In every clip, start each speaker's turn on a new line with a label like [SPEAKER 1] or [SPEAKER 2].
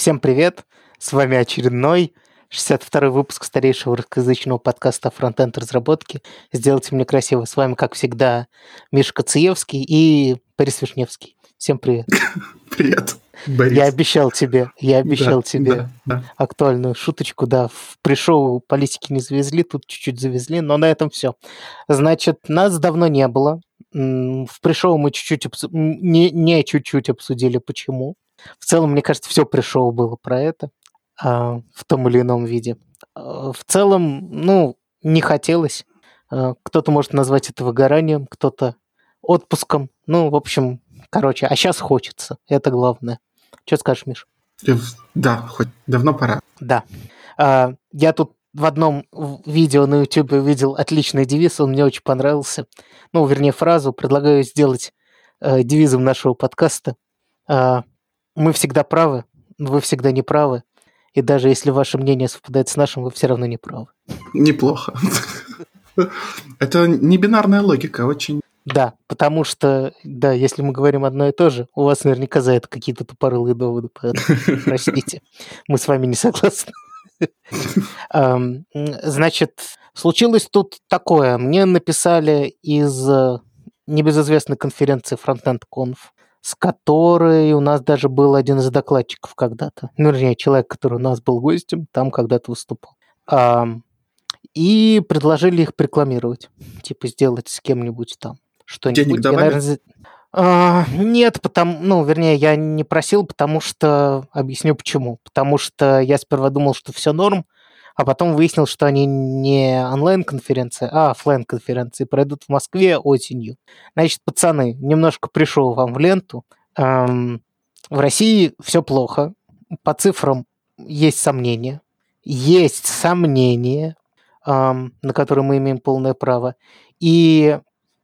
[SPEAKER 1] Всем привет! С вами очередной 62-й выпуск старейшего русскоязычного подкаста «Фронтенд разработки». Сделайте мне красиво. С вами, как всегда, Миша Кациевский и Борис Вишневский. Всем привет.
[SPEAKER 2] Привет, Борис.
[SPEAKER 1] Я обещал тебе, я обещал
[SPEAKER 2] Да,
[SPEAKER 1] тебе
[SPEAKER 2] да, да.
[SPEAKER 1] актуальную шуточку, да, в пришоу политики не завезли, тут чуть-чуть завезли, но на этом все. Значит, нас давно не было. В пришоу мы чуть-чуть, обсу- не, не чуть-чуть обсудили, почему. В целом, мне кажется, все пришоу было про это а, в том или ином виде. А, В целом, ну, не хотелось. А, Кто-то может назвать это выгоранием, кто-то отпуском. Ну, в общем, короче, а сейчас хочется. Это главное. Что скажешь, Миш?
[SPEAKER 2] Да, хоть давно пора.
[SPEAKER 1] Да. А, Я тут в одном видео на YouTube увидел отличный девиз, он мне очень понравился. Ну, вернее, фразу. Предлагаю сделать э, девизом нашего подкаста. А, Мы всегда правы, вы всегда не правы. И даже если ваше мнение совпадает с нашим, вы все равно не правы.
[SPEAKER 2] Неплохо. Это не бинарная логика, очень...
[SPEAKER 1] Да, потому что, да, если мы говорим одно и то же, у вас наверняка за это какие-то тупорылые доводы, поэтому простите, мы с вами не согласны. Значит, случилось тут такое. Мне написали из э, небезызвестной конференции Frontend Conf, с которой у нас даже был один из докладчиков когда-то. Ну, вернее, человек, который у нас был гостем, там когда-то выступал. Ам, И предложили их рекламировать. Типа сделать с кем-нибудь там что-нибудь.
[SPEAKER 2] Денег
[SPEAKER 1] Я, наверное, а, нет, потому, ну, вернее, я не просил, потому что объясню почему. Потому что я сперва думал, что все норм, а потом выяснил, что они не онлайн-конференции, а оффлайн конференции пройдут в Москве осенью. Значит, пацаны, немножко пришел вам в ленту. Ам, в России все плохо. По цифрам есть сомнения. Есть сомнения, ам, на которые мы имеем полное право. И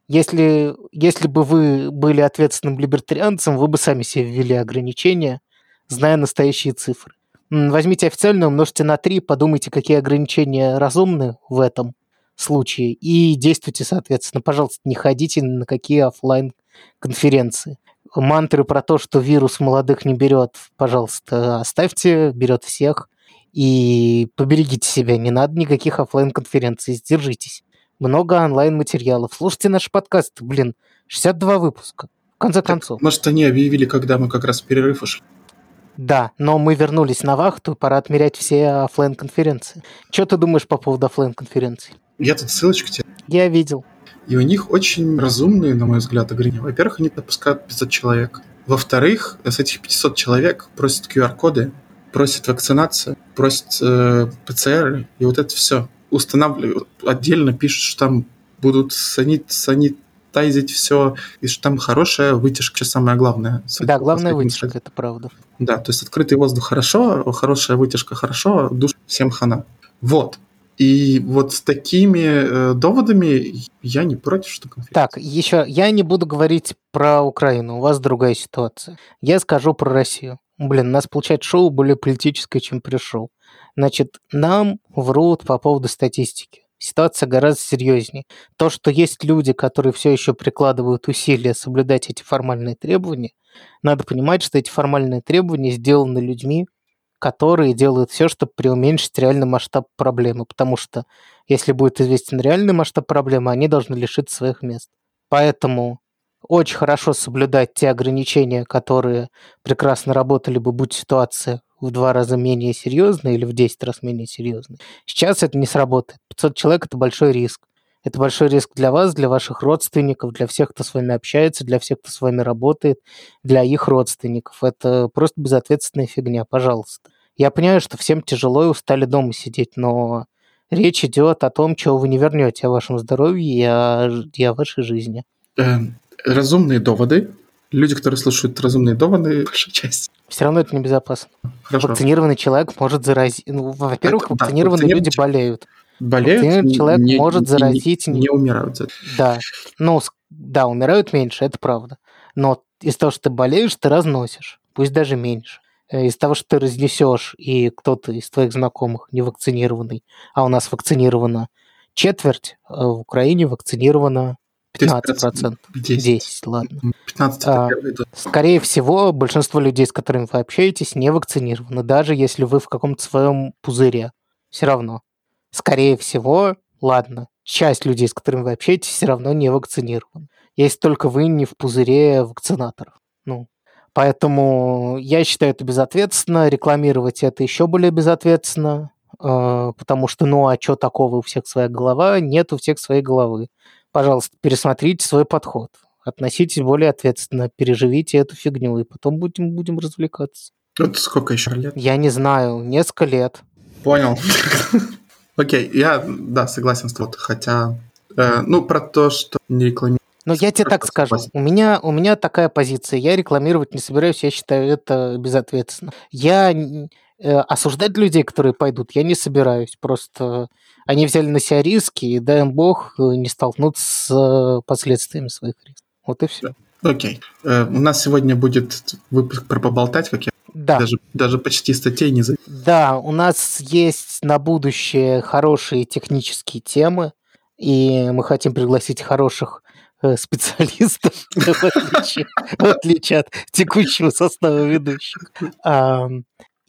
[SPEAKER 1] если, если бы вы были ответственным либертарианцем, вы бы сами себе ввели ограничения, зная настоящие цифры. Возьмите официально, умножьте на 3, подумайте, какие ограничения разумны в этом случае, и действуйте соответственно. Пожалуйста, не ходите на какие оффлайн конференции Мантры про то, что вирус молодых не берет, пожалуйста, оставьте, берет всех. И поберегите себя, не надо никаких оффлайн конференций сдержитесь много онлайн-материалов. Слушайте наш подкаст, блин, 62 выпуска. В конце концов.
[SPEAKER 2] Может, они объявили, когда мы как раз перерыв ушли.
[SPEAKER 1] Да, но мы вернулись на вахту, пора отмерять все оффлайн конференции Что ты думаешь по поводу оффлайн конференций
[SPEAKER 2] Я тут ссылочку тебе.
[SPEAKER 1] Я видел.
[SPEAKER 2] И у них очень разумные, на мой взгляд, ограничения. Во-первых, они допускают 500 человек. Во-вторых, с этих 500 человек просят QR-коды, просят вакцинацию, просят э, ПЦР, и вот это все устанавливают. Отдельно пишут, что там будут санит, санитайзить все, и что там хорошая вытяжка, самое главное.
[SPEAKER 1] Да,
[SPEAKER 2] последним
[SPEAKER 1] вытяжка, это правда.
[SPEAKER 2] Да, то есть открытый воздух хорошо, хорошая вытяжка хорошо, душ всем хана. Вот. И вот с такими э, доводами я не против, что конференция.
[SPEAKER 1] Так, еще я не буду говорить про Украину, у вас другая ситуация. Я скажу про Россию. Блин, у нас получается шоу более политическое, чем пришел. Значит, нам врут по поводу статистики. Ситуация гораздо серьезнее. То, что есть люди, которые все еще прикладывают усилия соблюдать эти формальные требования, надо понимать, что эти формальные требования сделаны людьми, которые делают все, чтобы преуменьшить реальный масштаб проблемы. Потому что если будет известен реальный масштаб проблемы, они должны лишиться своих мест. Поэтому очень хорошо соблюдать те ограничения, которые прекрасно работали бы, будь ситуация в два раза менее серьезная или в 10 раз менее серьезная. Сейчас это не сработает. 500 человек – это большой риск. Это большой риск для вас, для ваших родственников, для всех, кто с вами общается, для всех, кто с вами работает, для их родственников. Это просто безответственная фигня, пожалуйста. Я понимаю, что всем тяжело и устали дома сидеть, но речь идет о том, чего вы не вернете, о вашем здоровье и о, и о вашей жизни.
[SPEAKER 2] Э, разумные доводы. Люди, которые слушают разумные доводы, большая часть.
[SPEAKER 1] Все равно это небезопасно.
[SPEAKER 2] Хорошо.
[SPEAKER 1] Вакцинированный человек может заразить. Ну, во-первых,
[SPEAKER 2] Это да,
[SPEAKER 1] вакцинированные
[SPEAKER 2] вакцинированный
[SPEAKER 1] люди болеют.
[SPEAKER 2] Болеют,
[SPEAKER 1] Вакцинированный человек может
[SPEAKER 2] не-
[SPEAKER 1] заразить
[SPEAKER 2] Не, не умирают.
[SPEAKER 1] Да. Ну, да, умирают меньше, это правда. Но из того, что ты болеешь, ты разносишь. Пусть даже меньше. Э, Из того, что ты разнесешь, и кто-то из твоих знакомых не вакцинированный, а у нас вакцинировано четверть, а в Украине вакцинировано 15%.
[SPEAKER 2] 10.
[SPEAKER 1] 10, ладно.
[SPEAKER 2] 15 это
[SPEAKER 1] А. Скорее всего, большинство людей, с которыми вы общаетесь, не вакцинированы, даже если вы в каком-то своем пузыре. Все равно. Скорее всего, ладно, часть людей, с которыми вы общаетесь, все равно не вакцинированы. Если только вы не в пузыре вакцинаторов. Ну, поэтому я считаю это безответственно. Рекламировать это еще более безответственно. э, Потому что, ну, а что такого, у всех своя голова? Нет у всех своей головы. Пожалуйста, пересмотрите свой подход. Относитесь более ответственно, переживите эту фигню, и потом будем, будем развлекаться.
[SPEAKER 2] Вот сколько еще лет?
[SPEAKER 1] Я не знаю, несколько лет.
[SPEAKER 2] Понял. Окей, я, да, согласен с тобой. Хотя, э, ну, про то, что не рекламировать.
[SPEAKER 1] Но я тебе так скажу, у меня, у меня такая позиция, я рекламировать не собираюсь, я считаю это безответственно. Я э, осуждать людей, которые пойдут, я не собираюсь, просто они взяли на себя риски, и дай им бог э, не столкнуться с э, последствиями своих рисков. Вот и все.
[SPEAKER 2] Окей. Э, у нас сегодня будет выпуск про поболтать, как я
[SPEAKER 1] Да.
[SPEAKER 2] даже, даже почти статей не за...
[SPEAKER 1] Да, у нас есть на будущее хорошие технические темы, и мы хотим пригласить хороших специалистов, в отличие, в отличие от текущего состава ведущих.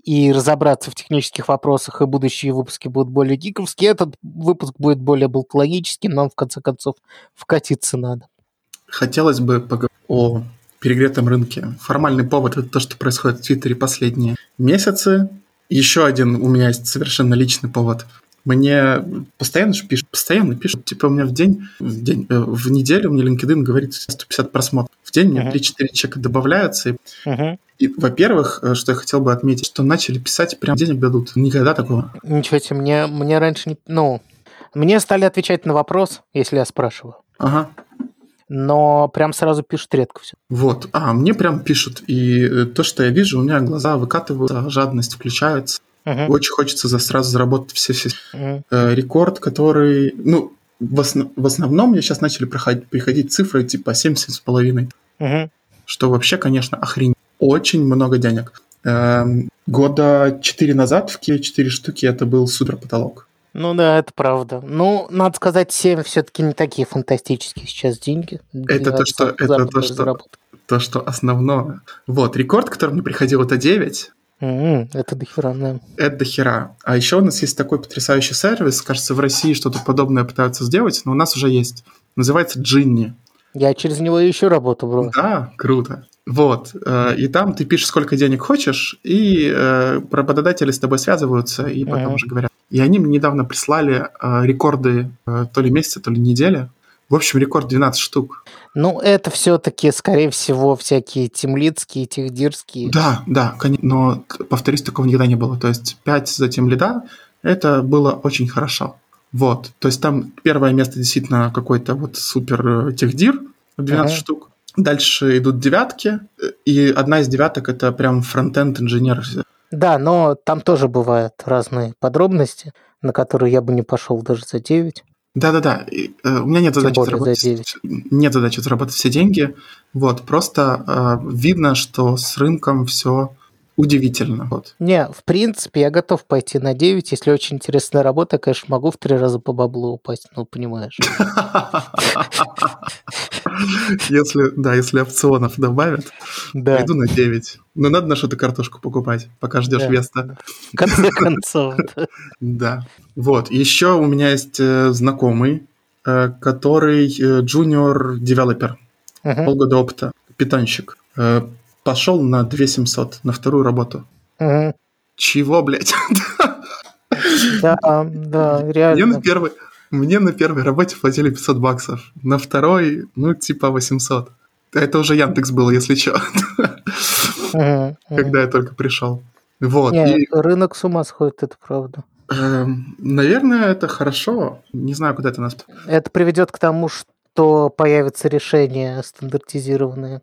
[SPEAKER 1] И разобраться в технических вопросах, и будущие выпуски будут более гиковские. Этот выпуск будет более болтологическим, нам, в конце концов, вкатиться надо.
[SPEAKER 2] Хотелось бы поговорить о перегретом рынке. Формальный повод – это то, что происходит в Твиттере последние месяцы. Еще один у меня есть совершенно личный повод. Мне постоянно пишут, постоянно пишут, типа у меня в день, в, день, э, в неделю мне LinkedIn говорит 150 просмотров. В день мне
[SPEAKER 1] Мгм.
[SPEAKER 2] 3-4 человека добавляются. И,
[SPEAKER 1] Мгм.
[SPEAKER 2] и, во-первых, э, что я хотел бы отметить, что начали писать, прям денег дадут. Никогда такого.
[SPEAKER 1] Ничего себе, мне, мне раньше не... Ну, мне стали отвечать на вопрос, если я спрашиваю.
[SPEAKER 2] Ага.
[SPEAKER 1] но прям сразу пишут редко все.
[SPEAKER 2] Вот. А мне прям пишут. И э, то, что я вижу, у меня глаза выкатываются, жадность включается. Очень хочется за сразу заработать все-все э, рекорд, который, ну, в, основ- в основном мне сейчас начали проходить, приходить цифры типа 70 с половиной, что вообще, конечно, охренеть. Очень много денег. Эм, года 4 назад в Киеве 4 штуки это был супер потолок.
[SPEAKER 1] Ну да, это правда. Ну, надо сказать, 7 все-таки не такие фантастические сейчас деньги.
[SPEAKER 2] Это то, что- это то, что-. То, что основное. Вот, рекорд, который мне приходил, это 9.
[SPEAKER 1] М, Это дохера, да.
[SPEAKER 2] Это до хера. А еще у нас есть такой потрясающий сервис. Кажется, в России что-то подобное пытаются сделать, но у нас уже есть. Называется Джинни.
[SPEAKER 1] Я через него ищу работу, бро.
[SPEAKER 2] Да, круто. Вот. э, И там ты пишешь, сколько денег хочешь, и э, работодатели с тобой связываются, и потом
[SPEAKER 1] Мгм.
[SPEAKER 2] уже говорят. И они мне недавно прислали э, рекорды то ли месяца, то ли недели. В общем, рекорд 12 штук.
[SPEAKER 1] Ну, это все-таки, скорее всего, всякие темлицкие, техдирские.
[SPEAKER 2] Да, да, конечно. Но, повторюсь, такого никогда не было. То есть 5 за тем лида, это было очень хорошо. Вот. То есть там первое место действительно какой-то вот супер э, техдир, 12
[SPEAKER 1] Ага.
[SPEAKER 2] штук. Дальше идут девятки, э, и одна из девяток это прям фронтенд инженер.
[SPEAKER 1] Да, но там тоже бывают разные подробности, на которые я бы не пошел даже за 9.
[SPEAKER 2] Да-да-да. э, У меня нет
[SPEAKER 1] Тем
[SPEAKER 2] задачи
[SPEAKER 1] за
[SPEAKER 2] заработать,
[SPEAKER 1] 9.
[SPEAKER 2] нет задачи заработать все деньги. Вот, просто э, видно, что с рынком все удивительно. Вот.
[SPEAKER 1] Не, в принципе, я готов пойти на 9. Если очень интересная работа, конечно, могу в три раза по баблу упасть, ну, понимаешь.
[SPEAKER 2] Если, да, если опционов добавят,
[SPEAKER 1] Да,
[SPEAKER 2] пойду на 9. Но надо на что-то картошку покупать, пока ждешь
[SPEAKER 1] Да.
[SPEAKER 2] Веста.
[SPEAKER 1] в конце концов. да.
[SPEAKER 2] Вот. Еще у меня есть э, знакомый, э, который э,
[SPEAKER 1] Мгм,
[SPEAKER 2] полгода опыта, питонщик. Пошел на 2700, на вторую работу.
[SPEAKER 1] мгм.
[SPEAKER 2] Чего, блядь?
[SPEAKER 1] Да, да,
[SPEAKER 2] Мне на
[SPEAKER 1] реально.
[SPEAKER 2] первой, мне на первой работе платили 500 баксов. На второй, ну, типа 800. Это уже Яндекс было, если что, когда я только пришел. Вот.
[SPEAKER 1] Не,
[SPEAKER 2] И,
[SPEAKER 1] рынок с ума сходит, это правда.
[SPEAKER 2] эм, наверное, это хорошо. Не знаю, куда это нас...
[SPEAKER 1] Это приведет к тому, что появятся решения стандартизированные.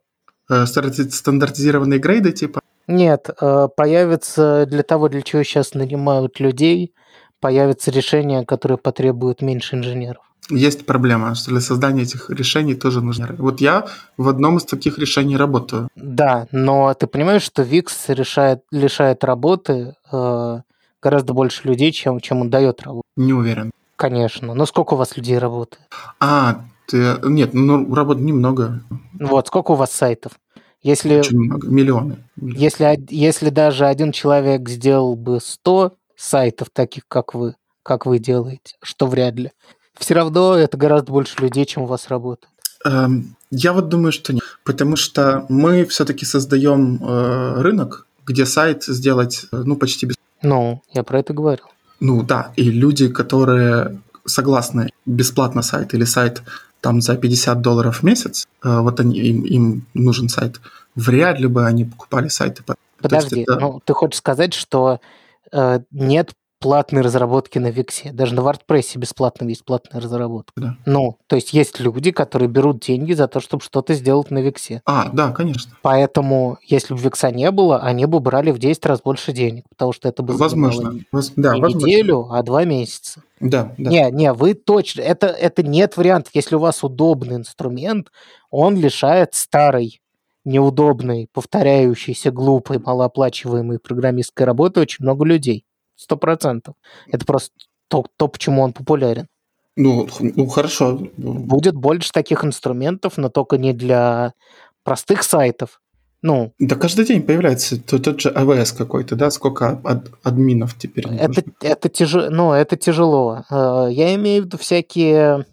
[SPEAKER 2] Э, стандарти- стандартизированные грейды, типа.
[SPEAKER 1] Нет, э, появится для того, для чего сейчас нанимают людей, появятся решения, которые потребуют меньше инженеров.
[SPEAKER 2] Есть проблема, что для создания этих решений тоже нужны. Вот я в одном из таких решений работаю.
[SPEAKER 1] Да, но ты понимаешь, что VIX решает, лишает работы э, гораздо больше людей, чем, чем он дает работу.
[SPEAKER 2] Не уверен.
[SPEAKER 1] Конечно. Но сколько у вас людей работает?
[SPEAKER 2] А, Ты, нет, ну, работ немного.
[SPEAKER 1] Вот, сколько у вас сайтов? Если,
[SPEAKER 2] Очень много. Миллионы.
[SPEAKER 1] если, если даже один человек сделал бы 100 сайтов, таких как вы, как вы делаете, что вряд ли, все равно это гораздо больше людей, чем у вас работает.
[SPEAKER 2] Эм, я вот думаю, что нет. Потому что мы все-таки создаем э, рынок, где сайт сделать э, ну, почти без...
[SPEAKER 1] Ну, я про это говорил.
[SPEAKER 2] Ну да, и люди, которые согласны бесплатно сайт или сайт там за 50 долларов в месяц, э, вот они, им, им нужен сайт, вряд ли бы они покупали сайты.
[SPEAKER 1] Подожди, это... ну ты хочешь сказать, что э, нет платной разработки на Виксе. Даже на WordPress бесплатно есть платная разработка.
[SPEAKER 2] Да.
[SPEAKER 1] Ну, то есть есть люди, которые берут деньги за то, чтобы что-то сделать на Виксе.
[SPEAKER 2] А, да, конечно.
[SPEAKER 1] Поэтому, если бы Викса не было, они бы брали в 10 раз больше денег, потому что это бы
[SPEAKER 2] возможно. Воз... Да,
[SPEAKER 1] не
[SPEAKER 2] возможно.
[SPEAKER 1] неделю, а два месяца.
[SPEAKER 2] Да, да.
[SPEAKER 1] Не, не, вы точно, это, это нет вариантов. Если у вас удобный инструмент, он лишает старой неудобной, повторяющейся, глупой, малооплачиваемой программистской работы очень много людей сто процентов. Это просто то, то, почему он популярен.
[SPEAKER 2] Ну, ну, хорошо.
[SPEAKER 1] Будет больше таких инструментов, но только не для простых сайтов. Ну,
[SPEAKER 2] да каждый день появляется тот, тот же AWS какой-то, да? Сколько ад, админов теперь?
[SPEAKER 1] Это, это, тяжело, ну, это тяжело. Э, я имею в виду всякие,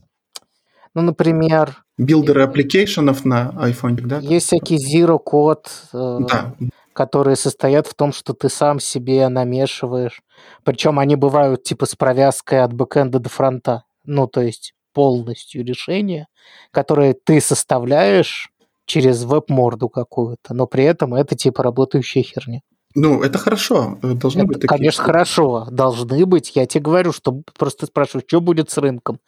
[SPEAKER 1] ну, например...
[SPEAKER 2] Builder ы application ов на iPhone, да?
[SPEAKER 1] Есть всякие Zero Code. Э, да которые состоят в том, что ты сам себе намешиваешь. Причем они бывают типа с провязкой от бэкэнда до фронта. Ну, то есть полностью решение, которое ты составляешь через веб-морду какую-то, но при этом это типа работающая херня.
[SPEAKER 2] Ну, это хорошо. Должны
[SPEAKER 1] это,
[SPEAKER 2] быть такие.
[SPEAKER 1] Конечно, хорошо. Должны быть. Я тебе говорю, что просто спрашиваю, что будет с рынком.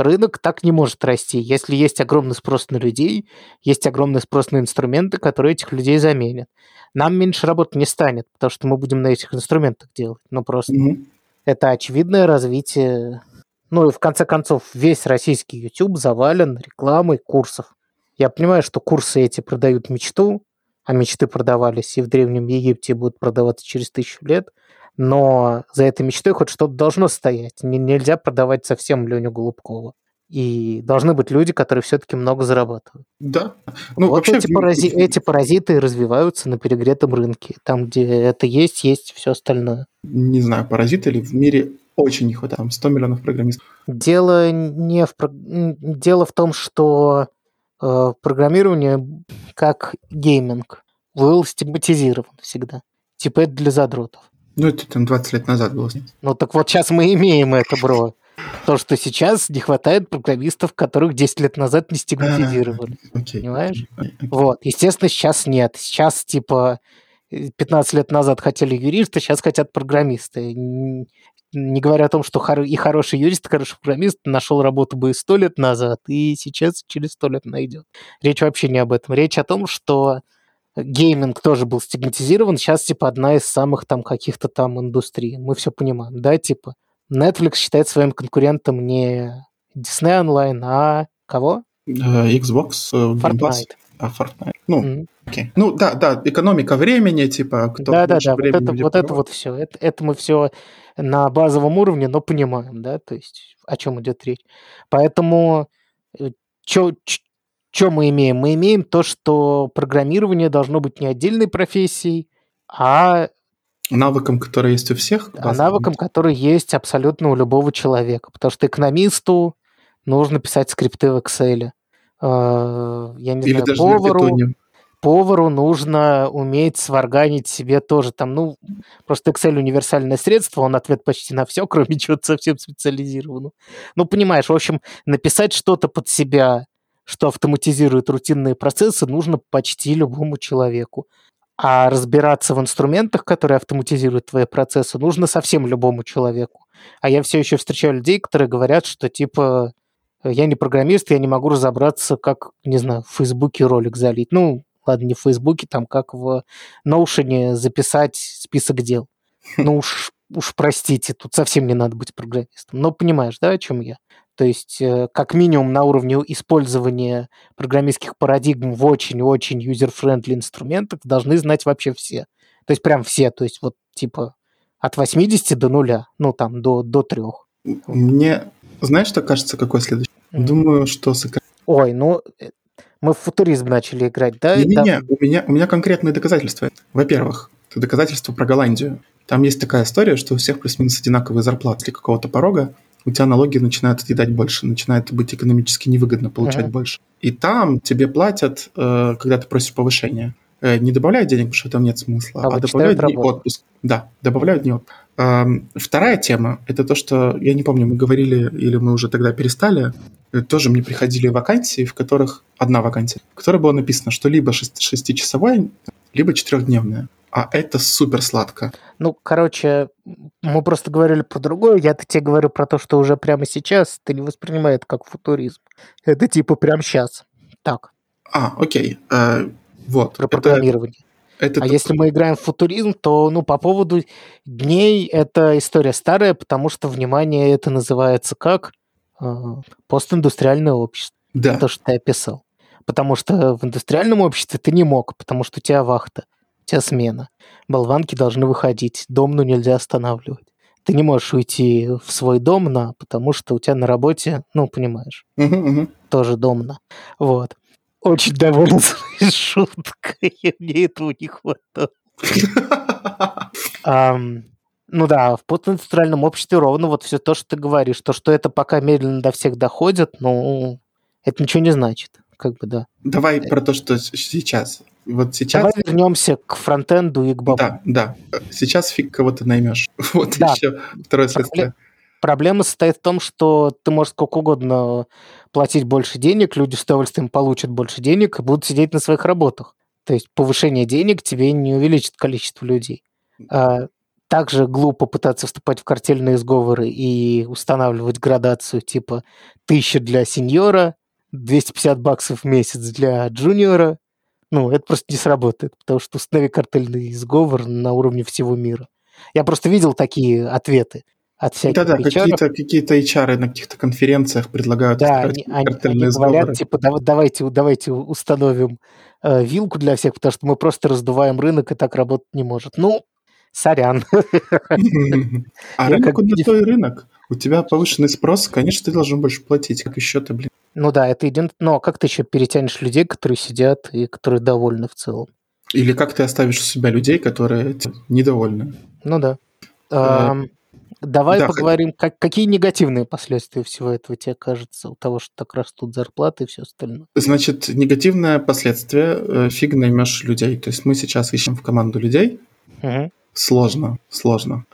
[SPEAKER 1] Рынок так не может расти. Если есть огромный спрос на людей, есть огромный спрос на инструменты, которые этих людей заменят. Нам меньше работы не станет, потому что мы будем на этих инструментах делать. Ну, просто mm-hmm. это очевидное развитие. Ну, и в конце концов, весь российский YouTube завален рекламой курсов. Я понимаю, что курсы эти продают мечту, а мечты продавались и в Древнем Египте будут продаваться через тысячу лет, но за этой мечтой хоть что-то должно стоять. Нельзя продавать совсем Леню Голубкова. И должны быть люди, которые все-таки много зарабатывают.
[SPEAKER 2] Да.
[SPEAKER 1] Ну, вот вообще... эти, парази... эти паразиты развиваются на перегретом рынке. Там, где это есть, есть все остальное.
[SPEAKER 2] Не знаю, паразиты ли в мире очень не хватает. Там 100 миллионов программистов.
[SPEAKER 1] Дело не в... Дело в том, что э, программирование, как гейминг, был стигматизирован всегда. Типа это для задротов.
[SPEAKER 2] Ну, это там 20 лет назад было.
[SPEAKER 1] Ну, так вот сейчас мы имеем это, бро. То, что сейчас не хватает программистов, которых 10 лет назад не стигматизировали.
[SPEAKER 2] Okay.
[SPEAKER 1] Понимаешь? Okay. Вот. Естественно, сейчас нет. Сейчас, типа, 15 лет назад хотели юристы, сейчас хотят программисты. Не говоря о том, что и хороший юрист, и хороший программист нашел работу бы и 100 лет назад, и сейчас через 100 лет найдет. Речь вообще не об этом. Речь о том, что гейминг тоже был стигматизирован, сейчас, типа, одна из самых там каких-то там индустрий. Мы все понимаем, да, типа. Netflix считает своим конкурентом не Disney Online, а кого?
[SPEAKER 2] Uh, Xbox, uh,
[SPEAKER 1] Fortnite.
[SPEAKER 2] А, Fortnite. Ну, mm-hmm. okay. ну да, да, экономика времени, типа,
[SPEAKER 1] кто да, да, да, вот это, вот это вот все. Это, это мы все на базовом уровне, но понимаем, да, то есть о чем идет речь. Поэтому что э, мы имеем? Мы имеем то, что программирование должно быть не отдельной профессией, а
[SPEAKER 2] Навыком, который есть у всех?
[SPEAKER 1] А навыком, который есть абсолютно у любого человека. Потому что экономисту нужно писать скрипты в Excel. А, я не Или знаю, даже повару, повару нужно уметь сварганить себе тоже там, ну, просто Excel универсальное средство, он ответ почти на все, кроме чего-то совсем специализированного. Ну, понимаешь, в общем, написать что-то под себя, что автоматизирует рутинные процессы, нужно почти любому человеку. А разбираться в инструментах, которые автоматизируют твои процессы, нужно совсем любому человеку. А я все еще встречаю людей, которые говорят, что типа я не программист, я не могу разобраться, как, не знаю, в Фейсбуке ролик залить. Ну, ладно, не в Фейсбуке, там как в Notion записать список дел. Ну уж, уж простите, тут совсем не надо быть программистом. Но понимаешь, да, о чем я? То есть, э, как минимум на уровне использования программистских парадигм в очень-очень user-friendly инструментах должны знать вообще все. То есть, прям все. То есть, вот, типа, от 80 до нуля, ну, там, до, до 3.
[SPEAKER 2] Мне, знаешь, что кажется, какой следующий? Mm-hmm. Думаю, что сократить
[SPEAKER 1] Ой, ну, э, мы в футуризм начали играть, да?
[SPEAKER 2] Не-не-не, у, меня, у меня конкретные доказательства. Во-первых, это доказательство про Голландию. Там есть такая история, что у всех плюс-минус одинаковые зарплаты. После какого-то порога у тебя налоги начинают отъедать больше, начинает быть экономически невыгодно получать uh-huh. больше. И там тебе платят, э, когда ты просишь повышения. Э, не добавляют денег, потому что там нет смысла, а, а добавляют дни работу. отпуск. Да, добавляют дни отпуск. Эм, вторая тема – это то, что, я не помню, мы говорили или мы уже тогда перестали, э, тоже мне приходили вакансии, в которых, одна вакансия, в которой было написано, что либо шестичасовая, либо четырехдневная а это супер сладко.
[SPEAKER 1] Ну, короче, мы просто говорили про другое, я-то тебе говорю про то, что уже прямо сейчас ты не воспринимай это как футуризм. Это типа прямо сейчас. Так.
[SPEAKER 2] А, окей. А, вот.
[SPEAKER 1] Про программирование. Это а то... если мы играем в футуризм, то, ну, по поводу дней, это история старая, потому что, внимание, это называется как э, постиндустриальное общество.
[SPEAKER 2] Да.
[SPEAKER 1] То, что ты описал. Потому что в индустриальном обществе ты не мог, потому что у тебя вахта тебя смена. Болванки должны выходить, дом ну нельзя останавливать. Ты не можешь уйти в свой дом на, потому что у тебя на работе, ну, понимаешь,
[SPEAKER 2] угу, угу.
[SPEAKER 1] тоже домно. Вот. Очень доволен своей шуткой, мне этого не хватало. Ну да, в постиндустриальном обществе ровно вот все то, что ты говоришь, то, что это пока медленно до всех доходит, ну, это ничего не значит, как бы, да.
[SPEAKER 2] Давай про то, что сейчас. Вот сейчас...
[SPEAKER 1] Давай вернемся к фронтенду и к бабу.
[SPEAKER 2] Да, да. Сейчас фиг кого-то наймешь. Вот да. еще второе следствие.
[SPEAKER 1] Проблема состоит в том, что ты можешь сколько угодно платить больше денег, люди с удовольствием получат больше денег и будут сидеть на своих работах. То есть повышение денег тебе не увеличит количество людей. А также глупо пытаться вступать в картельные сговоры и устанавливать градацию типа 1000 для сеньора, 250 баксов в месяц для джуниора – ну, это просто не сработает, потому что установи картельный сговор на уровне всего мира. Я просто видел такие ответы от всяких
[SPEAKER 2] Да-да, какие-то, какие-то HR на каких-то конференциях предлагают
[SPEAKER 1] да, они, картельные они сговоры. говорят, типа, давайте, давайте установим э, вилку для всех, потому что мы просто раздуваем рынок, и так работать не может. Ну, сорян.
[SPEAKER 2] А рынок, он на твой рынок. У тебя повышенный спрос, конечно, ты должен больше платить. Как еще ты, блин?
[SPEAKER 1] Ну да, это единственное. Но как ты еще перетянешь людей, которые сидят и которые довольны в целом?
[SPEAKER 2] Или как ты оставишь у себя людей, которые недовольны?
[SPEAKER 1] Ну да. А, давай да, поговорим, как, какие негативные последствия всего этого тебе кажется, у того, что так растут зарплаты и все остальное?
[SPEAKER 2] Значит, негативное последствие э, фиг наймешь людей. То есть мы сейчас ищем в команду людей. Угу. Сложно, сложно.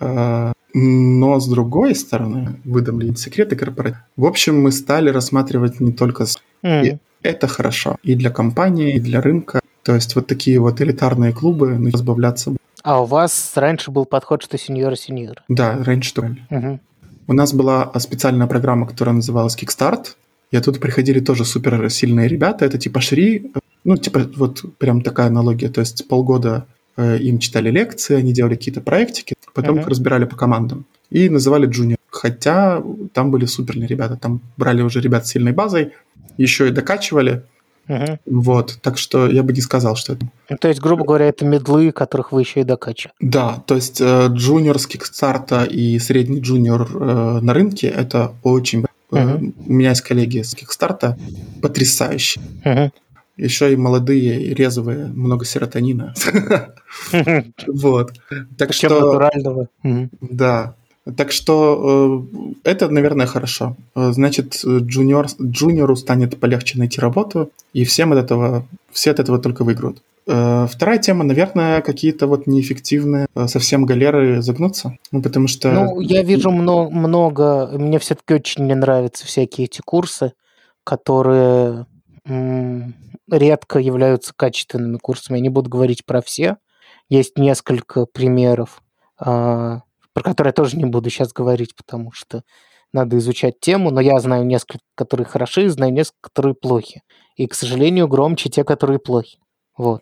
[SPEAKER 2] А, но с другой стороны, выдам ли секреты корпоративные. В общем, мы стали рассматривать не только... Mm. И это хорошо и для компании, и для рынка. То есть вот такие вот элитарные клубы ну, разбавляться.
[SPEAKER 1] А у вас раньше был подход, что сеньор-сеньор?
[SPEAKER 2] Да, раньше тоже. Угу. У нас была специальная программа, которая называлась Kickstart. И оттуда приходили тоже супер сильные ребята. Это типа Шри, ну, типа вот прям такая аналогия. То есть полгода Э, им читали лекции, они делали какие-то проектики, потом uh-huh. их разбирали по командам и называли junior. Хотя там были суперные ребята, там брали уже ребят с сильной базой, еще и докачивали. Uh-huh. Вот, так что я бы не сказал, что это...
[SPEAKER 1] Ну, то есть, грубо говоря, это middle ы, которых вы еще и докачиваете.
[SPEAKER 2] Да, то есть э, junior с кикстарта и средний junior э, на рынке – это очень... Uh-huh. У меня есть коллеги с кикстарта потрясающие. Uh-huh. Еще и молодые, резвые, много серотонина. Вот. Так что...
[SPEAKER 1] натурального.
[SPEAKER 2] Да. Так что э, это, наверное, хорошо. Э, значит, джуниор, джуниору станет полегче найти работу, и всем от этого, все от этого только выиграют. Э, вторая тема, наверное, какие-то вот неэффективные совсем галеры загнутся, ну, потому что...
[SPEAKER 1] Ну, я вижу много, много мне все-таки очень не нравятся всякие эти курсы, которые редко являются качественными курсами. Я не буду говорить про все. Есть несколько примеров, а, про которые я тоже не буду сейчас говорить, потому что надо изучать тему, но я знаю несколько, которые хороши, знаю несколько, которые плохи. И, к сожалению, громче те, которые плохи. Вот.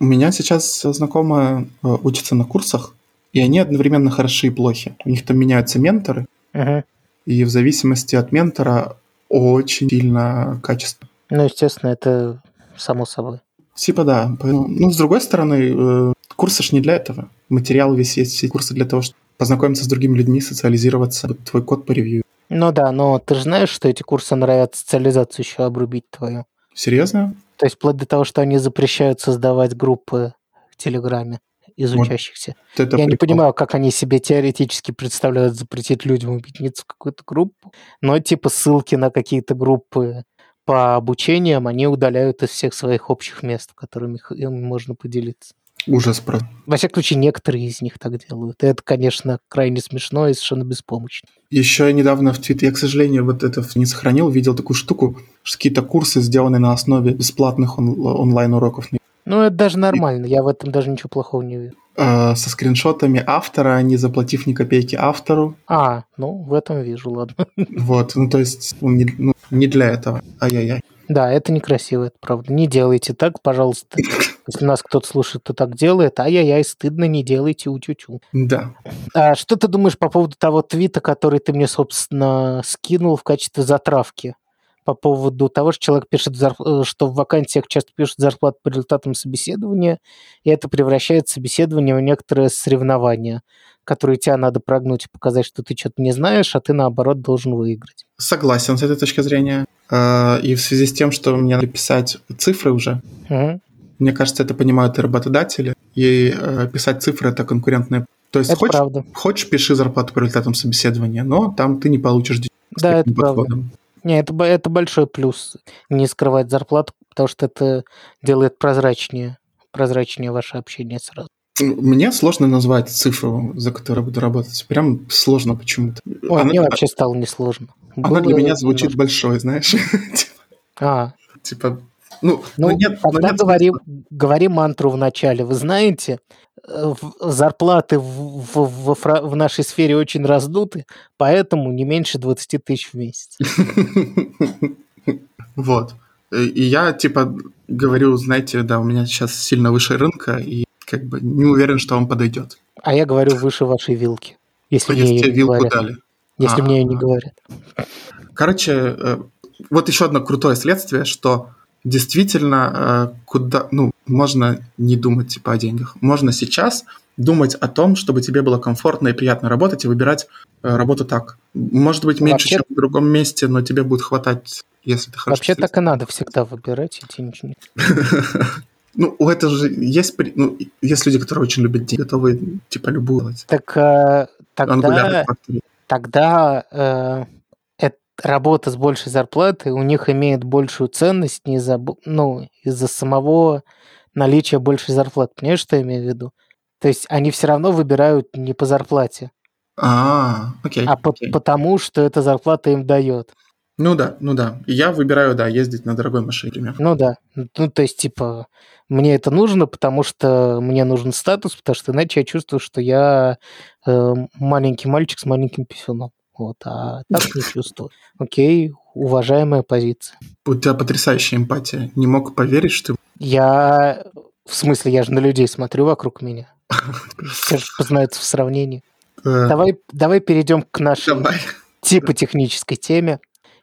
[SPEAKER 2] У меня сейчас знакомая э, учится на курсах, и они одновременно хороши и плохи. У них там меняются менторы, uh-huh. и в зависимости от ментора очень сильно качество.
[SPEAKER 1] Ну, естественно, это само собой.
[SPEAKER 2] Типа да. Ну, с другой стороны, э, курсы ж не для этого. Материал весь есть, все курсы для того, чтобы познакомиться с другими людьми, социализироваться, твой код по ревью.
[SPEAKER 1] Ну да, но ты же знаешь, что эти курсы норовят социализацию еще обрубить твою.
[SPEAKER 2] Серьезно?
[SPEAKER 1] То есть вплоть до того, что они запрещают создавать группы в Телеграме из
[SPEAKER 2] Вот
[SPEAKER 1] учащихся. Я не
[SPEAKER 2] прикол.
[SPEAKER 1] понимаю, как они себе теоретически представляют запретить людям в какую-то группу, но типа ссылки на какие-то группы по обучениям они удаляют из всех своих общих мест, которыми им можно поделиться.
[SPEAKER 2] Ужас просто.
[SPEAKER 1] Во всяком случае, некоторые из них так делают. И это, конечно, крайне смешно и совершенно беспомощно.
[SPEAKER 2] Еще я недавно в Твиттере, я, к сожалению, вот это не сохранил, видел такую штуку, что какие-то курсы сделаны на основе бесплатных он- онлайн-уроков
[SPEAKER 1] Ну, это даже нормально, я в этом даже ничего плохого не вижу.
[SPEAKER 2] Э, со скриншотами автора, не заплатив ни копейки автору.
[SPEAKER 1] А, ну, в этом вижу, ладно.
[SPEAKER 2] Вот, ну то есть не, ну, не для этого. Ай-яй-яй.
[SPEAKER 1] Да, это некрасиво, это правда. Не делайте так, пожалуйста. Если нас кто-то слушает, то так делает. Ай-яй-яй, стыдно, не делайте, утю-тю.
[SPEAKER 2] Да.
[SPEAKER 1] А что ты думаешь по поводу того твита, который ты мне, собственно, скинул в качестве затравки? По поводу того, что человек пишет, э, что в вакансиях часто пишут зарплату по результатам собеседования, и это превращает собеседование в некоторое соревнование, которое тебя надо прогнуть и показать, что ты что-то не знаешь, а ты, наоборот, должен выиграть.
[SPEAKER 2] Согласен с этой точки зрения. Э, И в связи с тем, что мне надо писать цифры уже,
[SPEAKER 1] Мгм.
[SPEAKER 2] мне кажется, это понимают и работодатели, и э, писать цифры – это конкурентное. То есть
[SPEAKER 1] Это
[SPEAKER 2] хочешь,
[SPEAKER 1] правда.
[SPEAKER 2] хочешь, пиши зарплату по результатам собеседования, но там ты не получишь
[SPEAKER 1] Да, это правда. Не, это, это большой плюс не скрывать зарплату, потому что это делает прозрачнее, прозрачнее ваше общение сразу.
[SPEAKER 2] Мне сложно назвать цифру, за которую буду работать. Прям сложно почему-то.
[SPEAKER 1] Ой,
[SPEAKER 2] Она,
[SPEAKER 1] мне вообще стало несложно.
[SPEAKER 2] она для
[SPEAKER 1] Было
[SPEAKER 2] меня звучит
[SPEAKER 1] немножко.
[SPEAKER 2] большой, знаешь.
[SPEAKER 1] А,
[SPEAKER 2] Типа, ну,
[SPEAKER 1] ну,
[SPEAKER 2] ну нет, ну
[SPEAKER 1] тогда
[SPEAKER 2] нет
[SPEAKER 1] говори,
[SPEAKER 2] смысла.
[SPEAKER 1] говори мантру в начале. Вы знаете, в- зарплаты в, в- фра- в нашей сфере очень раздуты, поэтому не меньше 20 тысяч в месяц.
[SPEAKER 2] Вот. И я, типа, говорю, знаете, да, у меня сейчас сильно выше рынка, и как бы не уверен, что он подойдет.
[SPEAKER 1] А я говорю выше вашей вилки, если мне ее не говорят.
[SPEAKER 2] дали.
[SPEAKER 1] Если
[SPEAKER 2] А.
[SPEAKER 1] мне ее не говорят.
[SPEAKER 2] Короче, э, вот еще одно крутое следствие, что действительно, э, куда, ну, можно не думать типа о деньгах. Можно сейчас думать о том, чтобы тебе было комфортно и приятно работать, и выбирать э, работу так. Может быть, меньше,
[SPEAKER 1] Вообще-
[SPEAKER 2] чем в другом месте, но тебе будет хватать, если ты хорошо
[SPEAKER 1] Вообще
[SPEAKER 2] специалист.
[SPEAKER 1] так и надо всегда выбирать ничего не
[SPEAKER 2] Ну, у этого же есть, ну, есть люди, которые очень любят деньги, готовы, типа, любую делать.
[SPEAKER 1] Так э, тогда, тогда э, эт- работа с большей зарплатой у них имеет большую ценность не из-за, ну, из-за самого наличия большей зарплаты. Понимаешь, что я имею в виду? То есть они все равно выбирают не по зарплате,
[SPEAKER 2] А, окей.
[SPEAKER 1] а по-
[SPEAKER 2] окей.
[SPEAKER 1] потому, что эта зарплата им дает.
[SPEAKER 2] Ну да, ну да. Я выбираю, да, ездить на дорогой машине, например.
[SPEAKER 1] Ну да. Ну, то есть, типа, мне это нужно, потому что мне нужен статус, потому что иначе я чувствую, что я э, маленький мальчик с маленьким писюном. Вот, а так не чувствую. Окей, уважаемая позиция.
[SPEAKER 2] У тебя потрясающая эмпатия. Не мог поверить, что.
[SPEAKER 1] Я... В смысле, я же на людей смотрю вокруг меня. Все же познаются в сравнении. Давай, давай перейдем к нашей
[SPEAKER 2] Давай.
[SPEAKER 1] типа технической теме.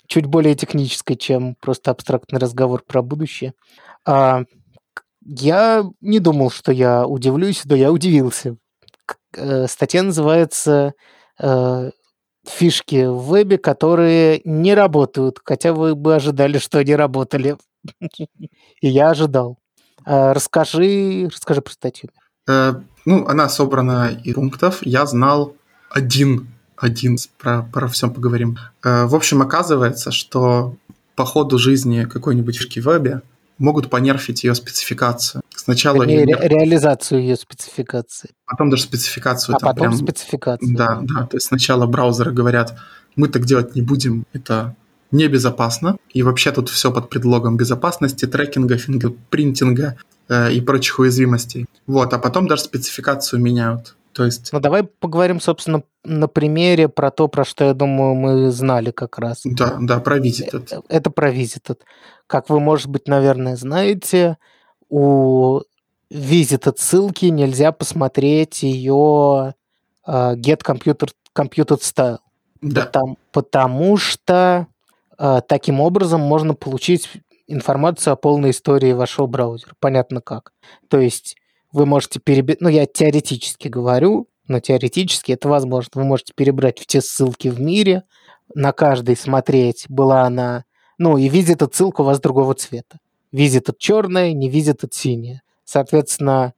[SPEAKER 1] Чуть более технической, чем просто абстрактный разговор про будущее. А, я не думал, что я удивлюсь, но я удивился. Э, Статья называется э, «Фишки в вебе, которые не работают», хотя вы бы ожидали, что они работали. И я ожидал. А, Расскажи, расскажи про статью.
[SPEAKER 2] Э, ну, она собрана из пунктов. Я знал один, один, про, про все поговорим. Э, в общем, оказывается, что по ходу жизни какой-нибудь фишки вебе могут понерфить ее спецификацию. Сначала
[SPEAKER 1] ре-
[SPEAKER 2] нерфят,
[SPEAKER 1] реализацию ее спецификации.
[SPEAKER 2] потом даже спецификацию
[SPEAKER 1] А потом
[SPEAKER 2] прям
[SPEAKER 1] спецификацию.
[SPEAKER 2] Да, да. То есть сначала браузеры говорят, мы так делать не будем, это небезопасно. И вообще тут все под предлогом безопасности, трекинга, фингерпринтинга э, и прочих уязвимостей. Вот, а потом даже спецификацию меняют. То есть,
[SPEAKER 1] Ну, давай поговорим, собственно, на примере про то, про что, я думаю, мы знали как раз.
[SPEAKER 2] да, да, про Visited.
[SPEAKER 1] Э, Это про Visited. Как вы, может быть, наверное, знаете, у Visited ссылки нельзя посмотреть ее get computer, computed style.
[SPEAKER 2] Да,
[SPEAKER 1] Потому, потому что э, таким образом можно получить информацию о полной истории вашего браузера. Понятно как. То есть вы можете перебить... Ну, я теоретически говорю, но теоретически это возможно. Вы можете перебрать все ссылки в мире, на каждой смотреть, была она... Ну, и видит эту ссылку у вас другого цвета. Видит от черное, не видит от синее. Соответственно, а,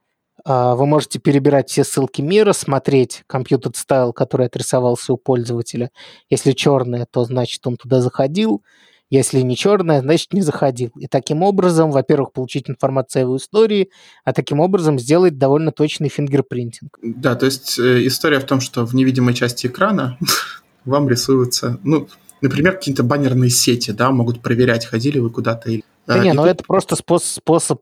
[SPEAKER 1] вы можете перебирать все ссылки мира, смотреть компьютер стайл, который отрисовался у пользователя. Если черное, то значит он туда заходил. Если не черное, значит не заходил. И таким образом, во-первых, получить информацию о его истории, а таким образом сделать довольно точный фингерпринтинг.
[SPEAKER 2] Да, то есть э, история в том, что в невидимой части экрана вам рисуются, ну, например, какие-то баннерные сети, да, могут проверять, ходили вы куда-то или...
[SPEAKER 1] Да не, но тут... это просто способ, способ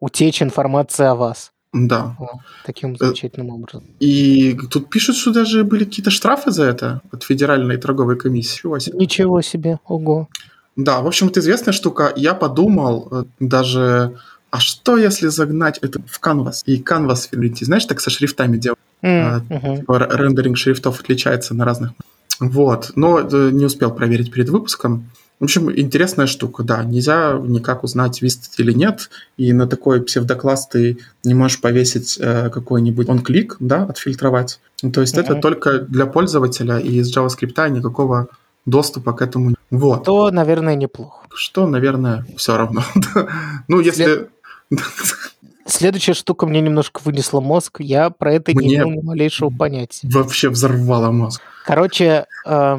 [SPEAKER 1] утечь информации о вас.
[SPEAKER 2] Да.
[SPEAKER 1] О, таким замечательным образом.
[SPEAKER 2] И тут пишут, что даже были какие-то штрафы за это от Федеральной торговой комиссии.
[SPEAKER 1] Ничего себе. Ничего себе, ого.
[SPEAKER 2] Да, в общем, это известная штука. Я подумал э, даже, а что если загнать это в Canvas? И Canvas, знаешь, так со шрифтами делать. Mm, uh-huh. Рендеринг шрифтов отличается на разных. Вот, но э, не успел проверить перед выпуском. В общем, интересная штука, да. Нельзя никак узнать, висит или нет. И на такой псевдокласс ты не можешь повесить э, какой-нибудь он-клик, да, отфильтровать. То есть mm-hmm. это только для пользователя, и из JavaScript никакого доступа к этому. Вот.
[SPEAKER 1] То, наверное, неплохо.
[SPEAKER 2] Что, наверное, все равно. ну, если...
[SPEAKER 1] Следующая штука мне немножко вынесла мозг. Я про это мне не имел ни малейшего понятия.
[SPEAKER 2] Вообще взорвала мозг.
[SPEAKER 1] Короче, э,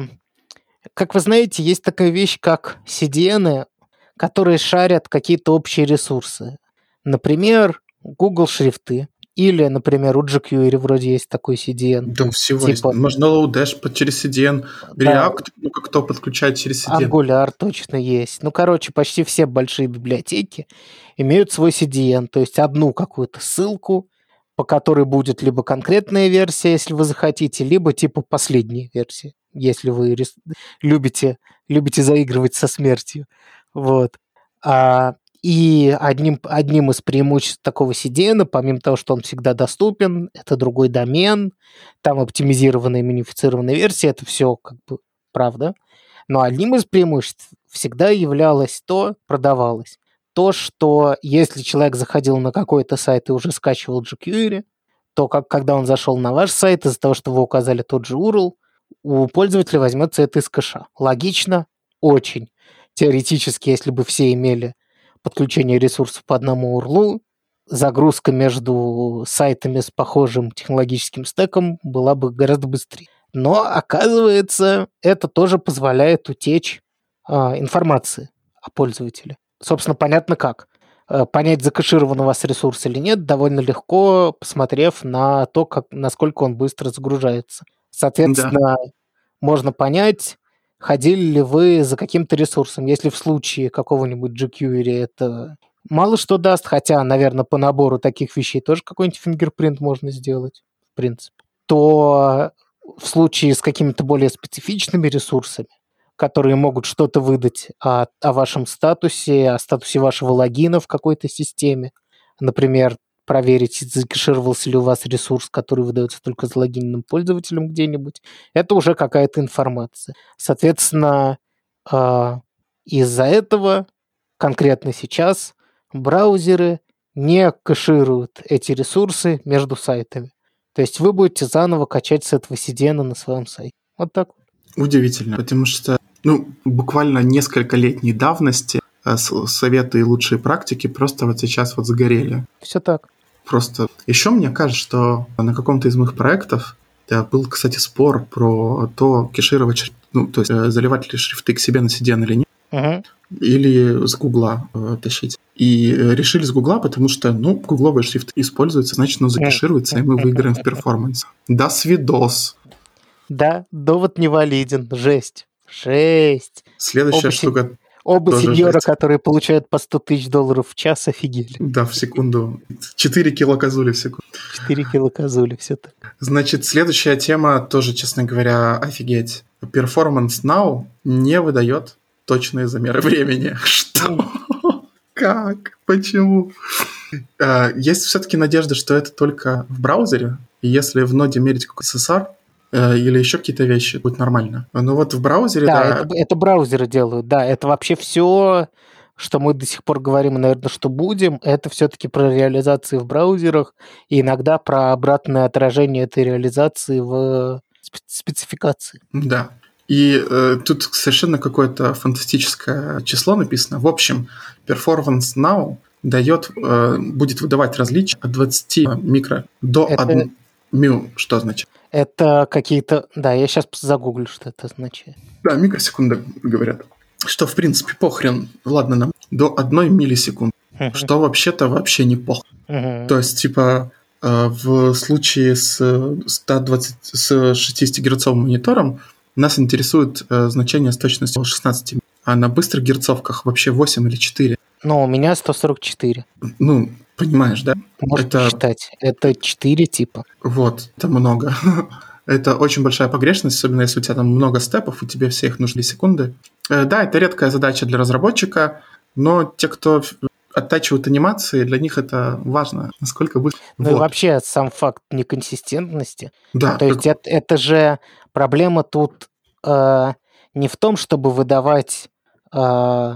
[SPEAKER 1] как вы знаете, есть такая вещь, как CDN, которые шарят какие-то общие ресурсы. Например, Google шрифты. Или, например, у jQuery вроде есть такой CDN.
[SPEAKER 2] Да, всего типа... есть. Можно Lodash под через CDN. Да. React, ну, как кто подключает через CDN.
[SPEAKER 1] Angular точно есть. Ну, короче, почти все большие библиотеки имеют свой CDN, то есть одну какую-то ссылку, по которой будет либо конкретная версия, если вы захотите, либо типа последняя версия если вы рис... любите, любите заигрывать со смертью. Вот. А, и одним, одним из преимуществ такого CDN, помимо того, что он всегда доступен, это другой домен, там оптимизированная минифицированная версия, это все как бы правда. Но одним из преимуществ всегда являлось то, продавалось, то, что если человек заходил на какой-то сайт и уже скачивал jQuery, то как, когда он зашел на ваш сайт, из-за того, что вы указали тот же URL, у пользователя возьмется это из кэша. Логично? Очень. Теоретически, если бы все имели подключение ресурсов по одному урлу, загрузка между сайтами с похожим технологическим стеком была бы гораздо быстрее. Но, оказывается, это тоже позволяет утечь э, информации о пользователе. Собственно, понятно как. Э, понять, закэширован у вас ресурс или нет, довольно легко, посмотрев на то, как, насколько он быстро загружается. Соответственно, да. можно понять, ходили ли вы за каким-то ресурсом. Если в случае какого-нибудь jQuery это мало что даст, хотя, наверное, по набору таких вещей тоже какой-нибудь фингерпринт можно сделать, в принципе, то в случае с какими-то более специфичными ресурсами, которые могут что-то выдать о, о вашем статусе, о статусе вашего логина в какой-то системе, например, проверить, закешировался ли у вас ресурс, который выдается только залогиненным пользователем где-нибудь. Это уже какая-то информация. Соответственно, а, из-за этого конкретно сейчас браузеры не кэшируют эти ресурсы между сайтами. То есть вы будете заново качать с этого CDN на своем сайте. Вот так вот.
[SPEAKER 2] Удивительно, потому что ну, буквально несколько летней давности э, советы и лучшие практики просто вот сейчас вот загорели.
[SPEAKER 1] Все так.
[SPEAKER 2] Просто еще мне кажется, что на каком-то из моих проектов да, был, кстати, спор про то, кешировать, ну, то есть э, заливать ли шрифты к себе на CDN или нет. Uh-huh. Или с Гугла э, тащить. И э, решили с Гугла, потому что, ну, гугловые шрифты используются, значит, оно закешируется, и мы выиграем в перформанс. Да, свидос.
[SPEAKER 1] Да, довод не валиден. Жесть. Жесть.
[SPEAKER 2] Следующая Оба штука.
[SPEAKER 1] Оба Тоже сеньора, жесть. которые получают по 100 тысяч долларов в час, офигели.
[SPEAKER 2] Да, в секунду. 4 кило козули в секунду.
[SPEAKER 1] 4 кило козули, все так.
[SPEAKER 2] Значит, следующая тема тоже, честно говоря, офигеть. Performance Now не выдает точные замеры времени. Что? Как? Почему? А, есть все-таки надежда, что это только в браузере. И если в ноде мерить какой SSR, или еще какие-то вещи, будет нормально. Но вот в браузере,
[SPEAKER 1] да... Да, это, это браузеры делают, да, это вообще все, что мы до сих пор говорим, наверное, что будем, это все-таки про реализации в браузерах и иногда про обратное отражение этой реализации в спецификации.
[SPEAKER 2] Да. И э, тут совершенно какое-то фантастическое число написано. В общем, Performance Now дает, э, будет выдавать различия от 20 микро до
[SPEAKER 1] Это-
[SPEAKER 2] 1 мю. Что означает?
[SPEAKER 1] Это какие-то... Да, я сейчас загуглю, что это означает.
[SPEAKER 2] Да, микросекунды говорят. Что, в принципе, похрен. Ладно, нам до 1 миллисекунды. Что вообще-то вообще не.
[SPEAKER 1] Мгм.
[SPEAKER 2] То есть, типа, э, в случае с э, 120, с 60-герцовым монитором нас интересует э, значение с точностью 16, а на быстрых герцовках вообще 8 или 4.
[SPEAKER 1] Ну, у меня 144.
[SPEAKER 2] Ну, понимаешь, да?
[SPEAKER 1] Можешь
[SPEAKER 2] Это-
[SPEAKER 1] посчитать. Это 4 типа.
[SPEAKER 2] Вот, это много. Это очень большая погрешность, особенно если у тебя там много степов, и тебе все их нужны секунды. Э, Да, это редкая задача для разработчика, но те, кто оттачивают анимации, для них это важно, насколько быстро.
[SPEAKER 1] Ну и
[SPEAKER 2] Вот.
[SPEAKER 1] вообще сам факт неконсистентности.
[SPEAKER 2] Да,
[SPEAKER 1] То есть это, это же проблема тут э, не в том, чтобы выдавать э,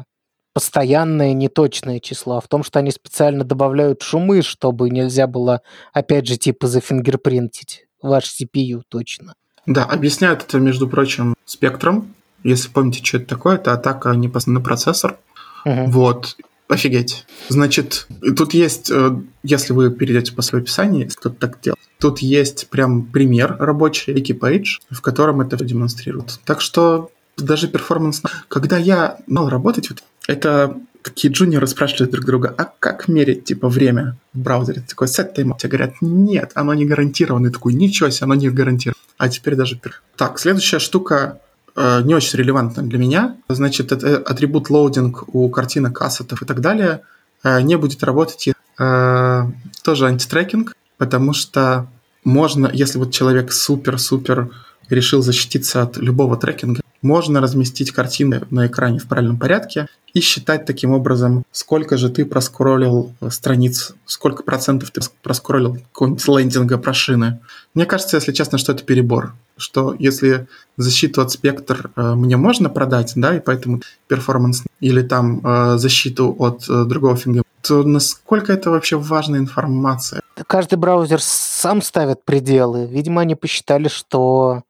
[SPEAKER 1] постоянное неточное число, а в том, что они специально добавляют шумы, чтобы нельзя было, опять же, типа зафингерпринтить ваш CPU точно.
[SPEAKER 2] Да, объясняют это, между прочим, спектром. Если помните, что это такое, это атака непосредственно на процессор.
[SPEAKER 1] Мгм.
[SPEAKER 2] Вот. Офигеть. Значит, тут есть, э, если вы перейдете по своему описанию, если кто-то так делает, тут есть прям пример рабочий, Wikipage, в котором это демонстрируют. Так что даже performance... Когда я начал работать, вот, это такие junior ы спрашивали друг друга, а как мерить, типа, время в браузере? Ты такой, set time Тебе говорят, нет, оно не гарантировано. И такой, ничего себе, оно не гарантировано. А теперь даже... Так, следующая штука э, не очень релевантна для меня. Значит, это атрибут loading у картинок, asset ов и так далее э, не будет работать. э, тоже антитрекинг, потому что можно, если вот человек супер-супер решил защититься от любого трекинга, можно разместить картины на экране в правильном порядке и считать таким образом, сколько же ты проскроллил э, страниц, сколько процентов ты проскроллил какого-нибудь лендинга про шины. Мне кажется, если честно, что это перебор. Что если защиту от спектр э, мне можно продать, да, и поэтому перформанс, или там э, защиту от э, другого финга, то насколько это вообще важная информация?
[SPEAKER 1] Каждый браузер сам ставит пределы. Видимо, они посчитали, что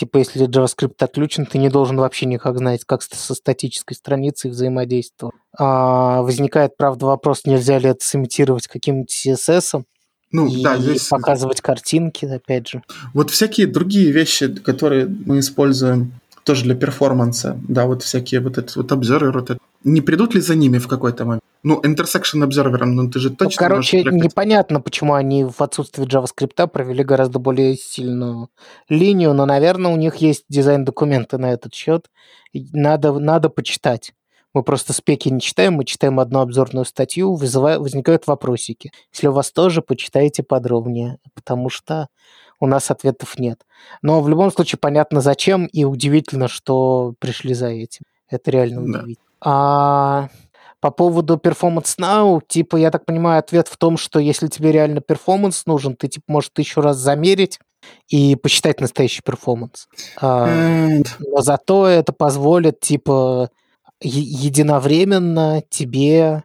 [SPEAKER 1] типа если JavaScript отключен, ты не должен вообще никак знать, как со статической страницей взаимодействовать. А, возникает, правда, вопрос, нельзя ли это сымитировать каким-нибудь CSS
[SPEAKER 2] Ну,
[SPEAKER 1] и
[SPEAKER 2] да, здесь
[SPEAKER 1] показывать картинки, опять же.
[SPEAKER 2] Вот всякие другие вещи, которые мы используем тоже для перформанса, да, вот всякие вот этот вот observer, вот это. не придут ли за ними в какой-то момент? Ну, intersection observer, ну ты же
[SPEAKER 1] Ну,
[SPEAKER 2] точно
[SPEAKER 1] короче,
[SPEAKER 2] можешь трекать.
[SPEAKER 1] непонятно, почему они в отсутствии JavaScript провели гораздо более сильную линию, но, наверное, у них есть дизайн-документы на этот счет. Надо, надо почитать. Мы просто спеки не читаем, мы читаем одну обзорную статью, вызывая, возникают вопросики. Если у вас тоже, почитайте подробнее, потому что у нас ответов нет. Но в любом случае понятно зачем, и удивительно, что пришли за этим. Это реально
[SPEAKER 2] Да.
[SPEAKER 1] удивительно. А по поводу Performance Now, типа, я так понимаю, ответ в том, что если тебе реально performance нужен, ты, типа, можешь тысячу раз замерить и посчитать настоящий performance. А,
[SPEAKER 2] Э,
[SPEAKER 1] но зато это позволит, типа, единовременно тебе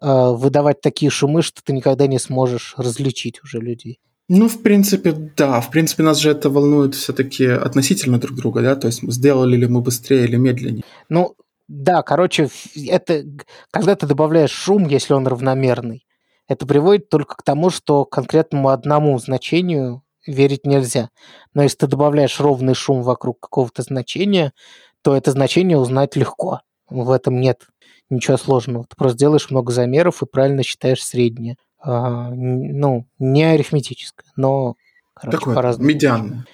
[SPEAKER 1] а, выдавать такие шумы, что ты никогда не сможешь различить уже людей.
[SPEAKER 2] Ну, в принципе, да. В принципе, нас же это волнует все-таки относительно друг друга, да? То есть сделали ли мы быстрее или медленнее.
[SPEAKER 1] Ну, да, короче, это когда ты добавляешь шум, если он равномерный, это приводит только к тому, что конкретному одному значению верить нельзя. Но если ты добавляешь ровный шум вокруг какого-то значения, то это значение узнать легко. В этом нет ничего сложного. Ты просто делаешь много замеров и правильно считаешь среднее. А, ну, не арифметическое, но короче,
[SPEAKER 2] Такое,
[SPEAKER 1] по-разному.
[SPEAKER 2] медианное.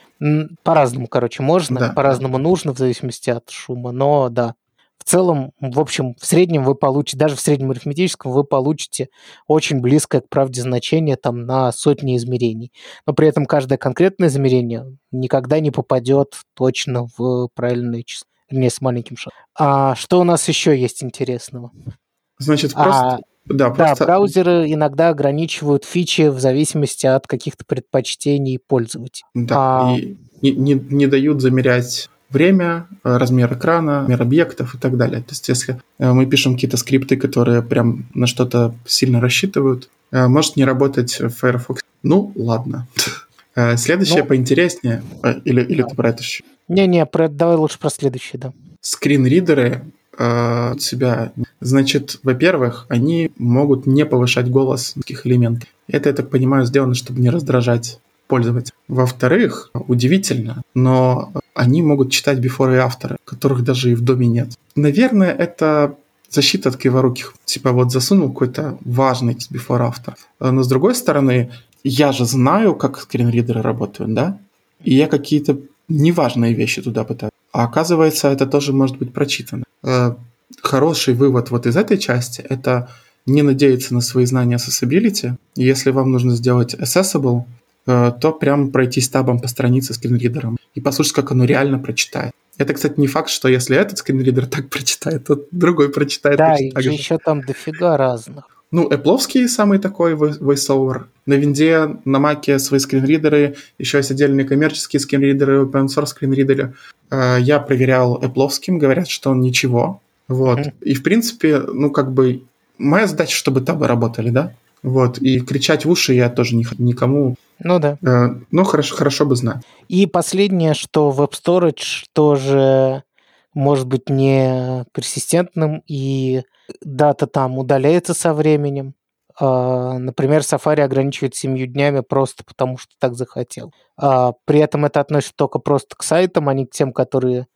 [SPEAKER 1] По-разному, короче, можно,
[SPEAKER 2] Да,
[SPEAKER 1] по-разному нужно, в зависимости от шума, но да. В целом, в общем, в среднем вы получите, даже в среднем арифметическом вы получите очень близкое к правде значение там на сотни измерений. Но при этом каждое конкретное измерение никогда не попадет точно в правильное число. Вернее, с маленьким шагом. А что у нас еще есть интересного?
[SPEAKER 2] Значит,
[SPEAKER 1] А,
[SPEAKER 2] просто... да,
[SPEAKER 1] Да,
[SPEAKER 2] просто...
[SPEAKER 1] браузеры иногда ограничивают фичи в зависимости от каких-то предпочтений пользователя.
[SPEAKER 2] Да,
[SPEAKER 1] А-
[SPEAKER 2] и не, не, не дают замерять время, э, размер экрана, размер объектов и так далее. То есть, если э, мы пишем какие-то скрипты, которые прям на что-то сильно рассчитывают, э, может не работать в Firefox. Ну, ладно. Следующее ну, поинтереснее. Или, или да. ты про это еще?
[SPEAKER 1] Не-не, про, давай лучше про следующее, да.
[SPEAKER 2] Скринридеры э, себя. Значит, во-первых, они могут не повышать голос таких элементов. Это, я так понимаю, сделано, чтобы не раздражать пользователя. Во-вторых, удивительно, но они могут читать before и after, которых даже и в доме нет. Наверное, это защита от криворуких. Типа вот засунул какой-то важный before after. Но с другой стороны, я же знаю, как скринридеры работают, да? И я какие-то неважные вещи туда пытаюсь. А оказывается, это тоже может быть прочитано. Э, хороший вывод вот из этой части – это не надеяться на свои знания accessibility. Если вам нужно сделать accessible, э, то прям пройтись табом по странице скринридером и послушать, как оно реально прочитает. Это, кстати, не факт, что если этот скринридер так прочитает, то другой прочитает.
[SPEAKER 1] Да, и же еще там дофига разных.
[SPEAKER 2] Ну, Apple самый такой voiceover. На винде, на маке свои скринридеры, еще есть отдельные коммерческие скринридеры, open source скринридеры. Э, я проверял Apple, говорят, что он ничего. Вот. И, в принципе, ну, как бы, моя задача, чтобы табы работали, да? Вот. И кричать в уши я тоже не, никому...
[SPEAKER 1] Ну да.
[SPEAKER 2] Э, ну, хорошо, хорошо бы знать.
[SPEAKER 1] И последнее, что Web Storage тоже может быть не персистентным, и дата там удаляется со временем. А, например, Safari ограничивает семью днями просто потому, что так захотел. А, при этом это относится только просто к сайтам, а не к тем, которые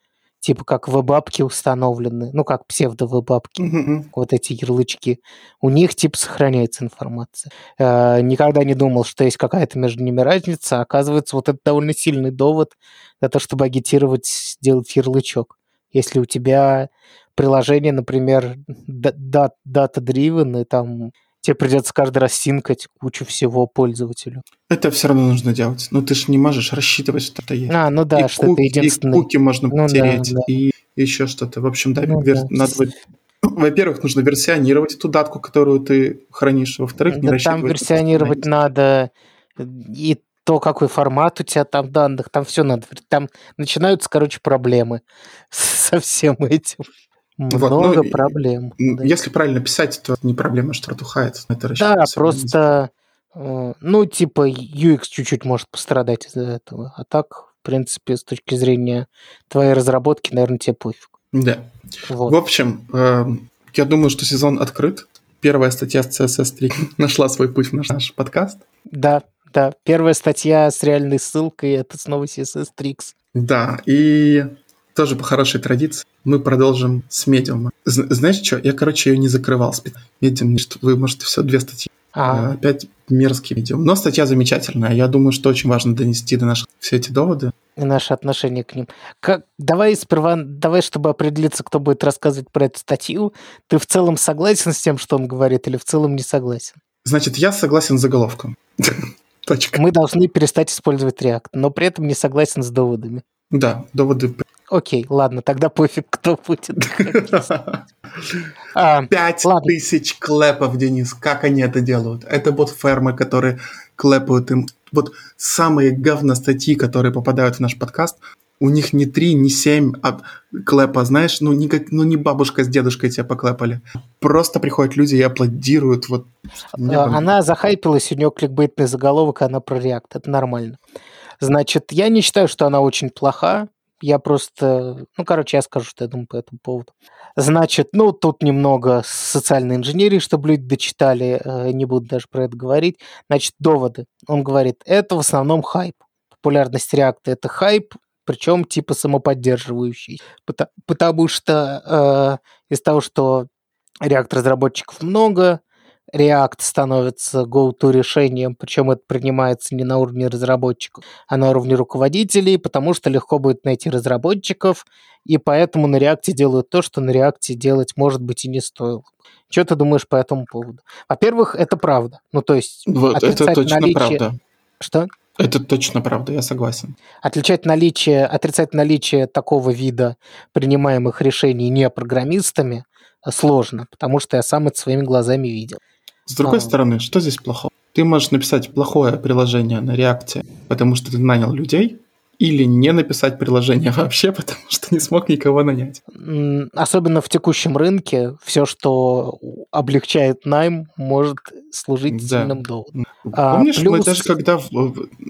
[SPEAKER 1] типа как веб-апки установлены, ну как псевдо-веб-апки, mm-hmm. вот эти ярлычки, у них типа сохраняется информация. Э, никогда не думал, что есть какая-то между ними разница, оказывается, вот это довольно сильный довод за то, чтобы агитировать сделать ярлычок. Если у тебя приложение, например, data-driven, и там тебе придется каждый раз синкать кучу всего пользователю.
[SPEAKER 2] Это все равно нужно делать. Ну, ты же не можешь рассчитывать, что это есть.
[SPEAKER 1] А, ну да, и что куки, это единственное.
[SPEAKER 2] И куки можно ну, потереть, да, да. и еще что-то. В общем, да, ну, вер... да. надо во-первых, нужно версионировать эту датку, которую ты хранишь. Во-вторых,
[SPEAKER 1] не да Там версионировать надо и то, какой формат у тебя там данных, там все надо. Там начинаются, короче, проблемы со всем этим. Много вот, ну, проблем.
[SPEAKER 2] Да. Если правильно писать, то не проблема, что протухает.
[SPEAKER 1] Это да, просто, э, ну, типа, UX чуть-чуть может пострадать из-за этого. А так, в принципе, с точки зрения твоей разработки, наверное, тебе пофиг.
[SPEAKER 2] Да. Вот. В общем, э, я думаю, что сезон открыт. Первая статья с CSS3 нашла свой путь в наш, наш подкаст.
[SPEAKER 1] Да, да. Первая статья с реальной ссылкой – это снова CSS Tricks.
[SPEAKER 2] Да, и тоже по хорошей традиции, мы продолжим с медиума. Знаешь что, я, короче, ее не закрывал. Медиум, что вы можете все две статьи. А. Опять мерзкий медиум. Но статья замечательная. Я думаю, что очень важно донести до наших все эти доводы.
[SPEAKER 1] И наше отношение к ним. Как, давай сперва, давай, чтобы определиться, кто будет рассказывать про эту статью, ты в целом согласен с тем, что он говорит, или в целом не согласен?
[SPEAKER 2] Значит, я согласен с заголовком.
[SPEAKER 1] Точка. Мы должны перестать использовать React, но при этом не согласен с доводами.
[SPEAKER 2] Да, доводы
[SPEAKER 1] Окей, ладно, тогда пофиг, кто будет.
[SPEAKER 2] А, Пять тысяч клепов, Денис. Как они это делают? Это вот фермы, которые клепают им. Вот самые говно статьи, которые попадают в наш подкаст, у них не три, не семь а клепа, знаешь, ну, не, как, ну не бабушка с дедушкой тебя поклепали. Просто приходят люди и аплодируют. Вот.
[SPEAKER 1] Она захайпилась, у нее кликбейтный заголовок, она про React. Это нормально. Значит, я не считаю, что она очень плоха. Я просто... Ну, короче, я скажу, что я думаю по этому поводу. Значит, ну, тут немного социальной инженерии, чтобы люди дочитали, э, не буду даже про это говорить. Значит, доводы. Он говорит, это в основном хайп. Популярность реакта – это хайп, причем типа самоподдерживающий. Потому что э, из того, что реакт разработчиков много, React становится go-to решением, причем это принимается не на уровне разработчиков, а на уровне руководителей, потому что легко будет найти разработчиков, и поэтому на React делают то, что на React делать, может быть, и не стоило. Что ты думаешь по этому поводу? Во-первых, это правда. Ну, то есть...
[SPEAKER 2] Вот, это точно наличие... правда.
[SPEAKER 1] Что?
[SPEAKER 2] Это точно правда, я согласен.
[SPEAKER 1] Отличать наличие, отрицать наличие такого вида принимаемых решений не программистами сложно, потому что я сам это своими глазами видел.
[SPEAKER 2] С другой а. стороны, что здесь плохого? Ты можешь написать плохое приложение на реакте, потому что ты нанял людей, или не написать приложение вообще, потому что не смог никого нанять.
[SPEAKER 1] Особенно в текущем рынке все, что облегчает найм, может служить да. сильным доводом.
[SPEAKER 2] А, Помнишь, плюс... мы даже когда...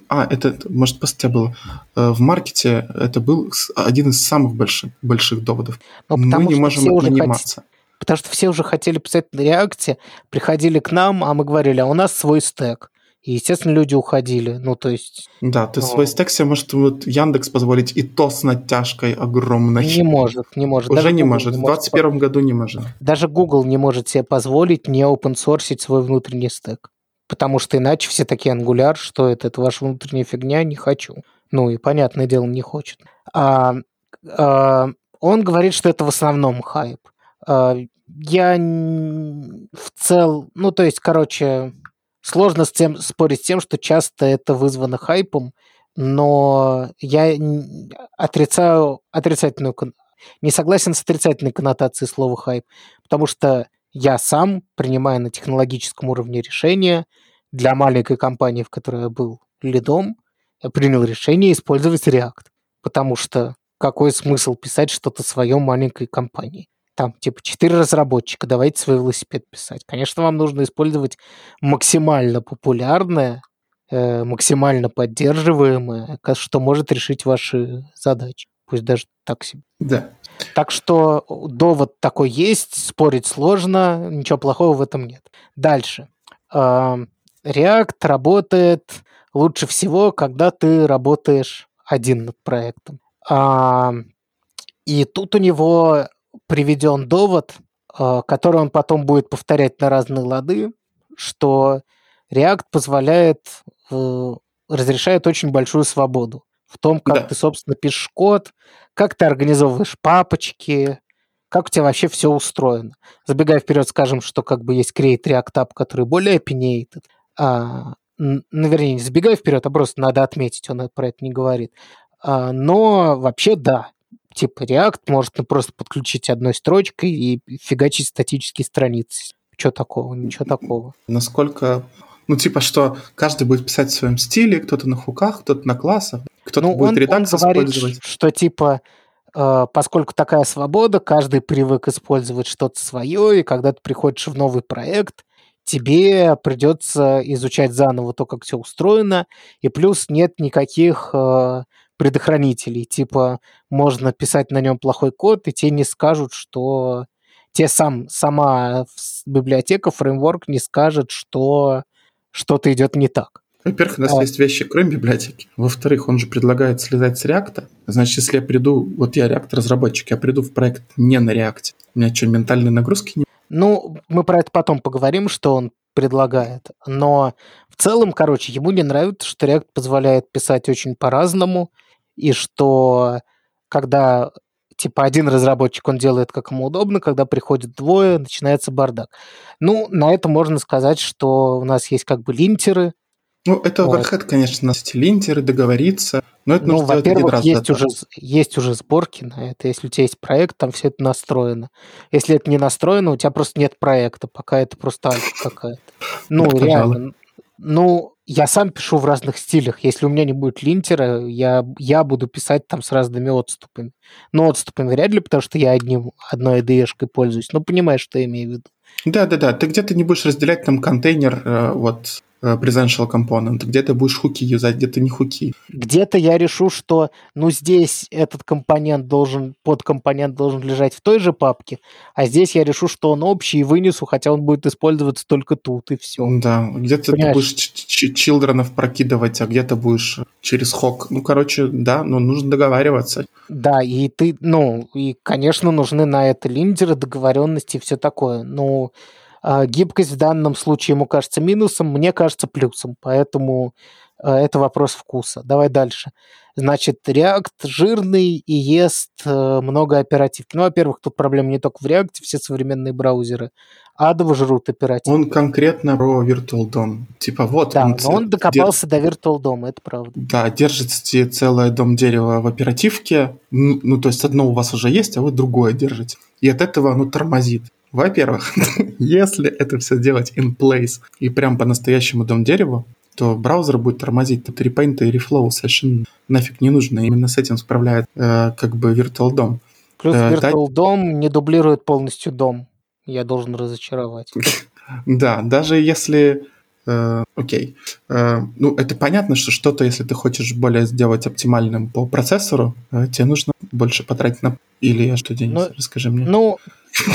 [SPEAKER 2] А, это, может, пост тебя было. Э, в маркете это был один из самых больших, больших доводов. Но мы не можем наниматься.
[SPEAKER 1] Хотят... Потому что все уже хотели писать на реакте, приходили к нам, а мы говорили, а у нас свой стек. И, естественно, люди уходили. Ну, то есть...
[SPEAKER 2] Да, ты ну, свой стек себе может вот Яндекс позволить и то с натяжкой огромной.
[SPEAKER 1] Не может, не может.
[SPEAKER 2] Уже Даже не Google может. Не в 2021 году не может.
[SPEAKER 1] Даже Google не может себе позволить не open свой внутренний стек. Потому что иначе все такие ангуляр, что это, это ваша внутренняя фигня, не хочу. Ну и, понятное дело, не хочет. А, а, он говорит, что это в основном хайп. А, я в цел... Ну, то есть, короче, Сложно с тем, спорить с тем, что часто это вызвано хайпом, но я отрицаю отрицательную не согласен с отрицательной коннотацией слова хайп, потому что я сам, принимая на технологическом уровне решения, для маленькой компании, в которой я был лидом, я принял решение использовать React, потому что какой смысл писать что-то свое маленькой компании? Там, типа, четыре разработчика, давайте свой велосипед писать. Конечно, вам нужно использовать максимально популярное, э, максимально поддерживаемое, что может решить ваши задачи. Пусть даже так себе.
[SPEAKER 2] Да.
[SPEAKER 1] Так что довод такой есть, спорить сложно, ничего плохого в этом нет. Дальше. React работает лучше всего, когда ты работаешь один над проектом. И тут у него приведен довод, э, который он потом будет повторять на разные лады, что React позволяет, э, разрешает очень большую свободу в том, как да. ты, собственно, пишешь код, как ты организовываешь папочки, как у тебя вообще все устроено. Забегая вперед, скажем, что как бы есть Create React App, который более opinionated. А, ну, вернее, не забегая вперед, а просто надо отметить, он про это не говорит. А, но вообще да, типа React может просто подключить одной строчкой и фигачить статические страницы. Что такого? Ничего такого.
[SPEAKER 2] Насколько ну, типа, что каждый будет писать в своем стиле, кто-то на хуках, кто-то на классах, кто-то ну, будет он, редакс он говорит, использовать.
[SPEAKER 1] что, типа, э, поскольку такая свобода, каждый привык использовать что-то свое, и когда ты приходишь в новый проект, тебе придется изучать заново то, как все устроено, и плюс нет никаких э, предохранителей. Типа можно писать на нем плохой код, и те не скажут, что... Те сам, сама библиотека, фреймворк не скажет, что что-то идет не так.
[SPEAKER 2] Во-первых, у нас а... есть вещи, кроме библиотеки. Во-вторых, он же предлагает слезать с реакта. Значит, если я приду, вот я реактор-разработчик, я приду в проект не на реакте, у меня что, ментальной нагрузки не
[SPEAKER 1] ну, мы про это потом поговорим, что он предлагает. Но в целом, короче, ему не нравится, что React позволяет писать очень по-разному, и что когда типа один разработчик, он делает как ему удобно, когда приходит двое, начинается бардак. Ну, на это можно сказать, что у нас есть как бы линтеры.
[SPEAKER 2] Ну, это вот. overhead, конечно, эти линтеры, договориться, но это
[SPEAKER 1] ну, нужно во-первых, раз, есть, уже, есть уже сборки на это. Если у тебя есть проект, там все это настроено. Если это не настроено, у тебя просто нет проекта, пока это просто альфа какая-то. Ну, реально. Ну, я сам пишу в разных стилях. Если у меня не будет линтера, я, я буду писать там с разными отступами. Но отступами вряд ли, потому что я одним, одной IDE-шкой пользуюсь. Ну, понимаешь, что я имею в виду.
[SPEAKER 2] Да-да-да, ты где-то не будешь разделять там контейнер, э, вот, presential component, где ты будешь хуки юзать, где-то не хуки.
[SPEAKER 1] Где-то я решу, что ну здесь этот компонент должен, подкомпонент должен лежать в той же папке, а здесь я решу, что он общий и вынесу, хотя он будет использоваться только тут, и все.
[SPEAKER 2] Да, где-то ты будешь чилдронов прокидывать, а где-то будешь через хок. Ну, короче, да, но нужно договариваться.
[SPEAKER 1] Да, и ты, ну, и, конечно, нужны на это линдеры, договоренности и все такое. Ну, а, гибкость в данном случае ему кажется минусом, мне кажется плюсом, поэтому а, это вопрос вкуса. Давай дальше. Значит, React жирный и ест э, много оперативки. Ну, во-первых, тут проблема не только в React, все современные браузеры адово жрут оперативку.
[SPEAKER 2] Он конкретно про Virtual DOM. Типа вот
[SPEAKER 1] да, он... но он докопался дер... до Virtual DOM, это правда.
[SPEAKER 2] Да, держите целое дом дерева в оперативке. Ну, то есть одно у вас уже есть, а вы другое держите. И от этого оно тормозит. Во-первых, если это все делать in place и прям по-настоящему дом дереву, то браузер будет тормозить. Тут Repaint и Reflow совершенно нафиг не нужно. Именно с этим справляет э, как бы Virtual DOM.
[SPEAKER 1] Плюс э, Virtual да... DOM не дублирует полностью DOM. Я должен разочаровать.
[SPEAKER 2] Да, даже если... Э, окей. Э, ну, это понятно, что что-то, если ты хочешь более сделать оптимальным по процессору, э, тебе нужно больше потратить на... Или что, Денис, ну, расскажи мне.
[SPEAKER 1] Ну,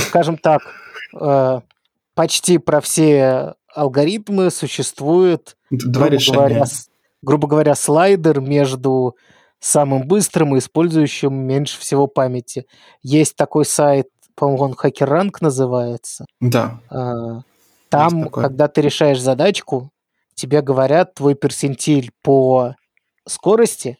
[SPEAKER 1] скажем так, э, почти про все алгоритмы существует,
[SPEAKER 2] Два грубо, решения.
[SPEAKER 1] Говоря, грубо говоря, слайдер между самым быстрым и использующим меньше всего памяти. Есть такой сайт, по-моему, он HackerRank называется.
[SPEAKER 2] Да.
[SPEAKER 1] А, там, когда ты решаешь задачку, тебе говорят твой персентиль по скорости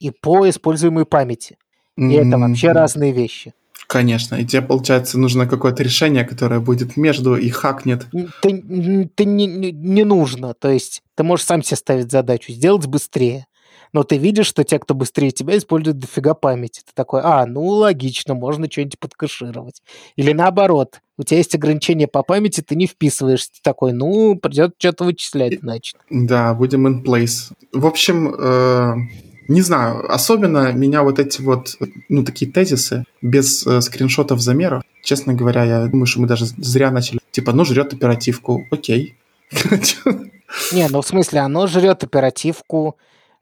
[SPEAKER 1] и по используемой памяти. И mm-hmm. это вообще разные вещи.
[SPEAKER 2] Конечно, и тебе, получается, нужно какое-то решение, которое будет между и хакнет.
[SPEAKER 1] Ты, ты не, не нужно, то есть ты можешь сам себе ставить задачу, сделать быстрее. Но ты видишь, что те, кто быстрее тебя, используют дофига памяти. Ты такой, а, ну логично, можно что-нибудь подкэшировать. Или наоборот, у тебя есть ограничения по памяти, ты не вписываешься. Ты такой, ну, придется что-то вычислять, значит.
[SPEAKER 2] Да, будем in place. В общем, э, не знаю, особенно меня вот эти вот, ну, такие тезисы без э, скриншотов замеров, честно говоря, я думаю, что мы даже зря начали. Типа, ну, жрет оперативку, окей.
[SPEAKER 1] Не, ну, в смысле, оно жрет оперативку,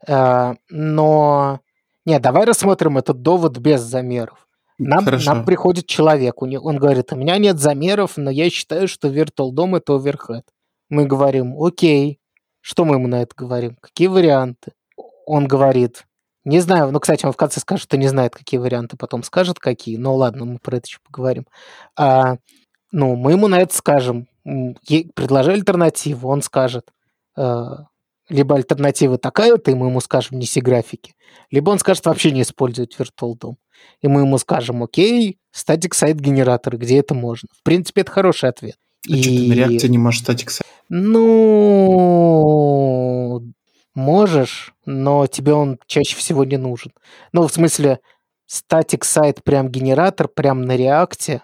[SPEAKER 1] э, но... Не, давай рассмотрим этот довод без замеров. Нам, нам приходит человек, он говорит, у меня нет замеров, но я считаю, что Virtual DOM это overhead. Мы говорим, окей, что мы ему на это говорим? Какие варианты? Он говорит, не знаю, ну, кстати, он в конце скажет, что не знает, какие варианты, потом скажет, какие. Ну, ладно, мы про это еще поговорим. А, ну, мы ему на это скажем. Предложи альтернативу, он скажет. А, либо альтернатива такая-то, и мы ему скажем, неси графики. Либо он скажет вообще не использовать Virtual DOM. И мы ему скажем, окей, статик сайт генератор, где это можно. В принципе, это хороший ответ.
[SPEAKER 2] А и... что ты на реакции не можешь статик сайт?
[SPEAKER 1] Ну, можешь, но тебе он чаще всего не нужен. Ну, в смысле, статик сайт прям генератор, прям на реакте.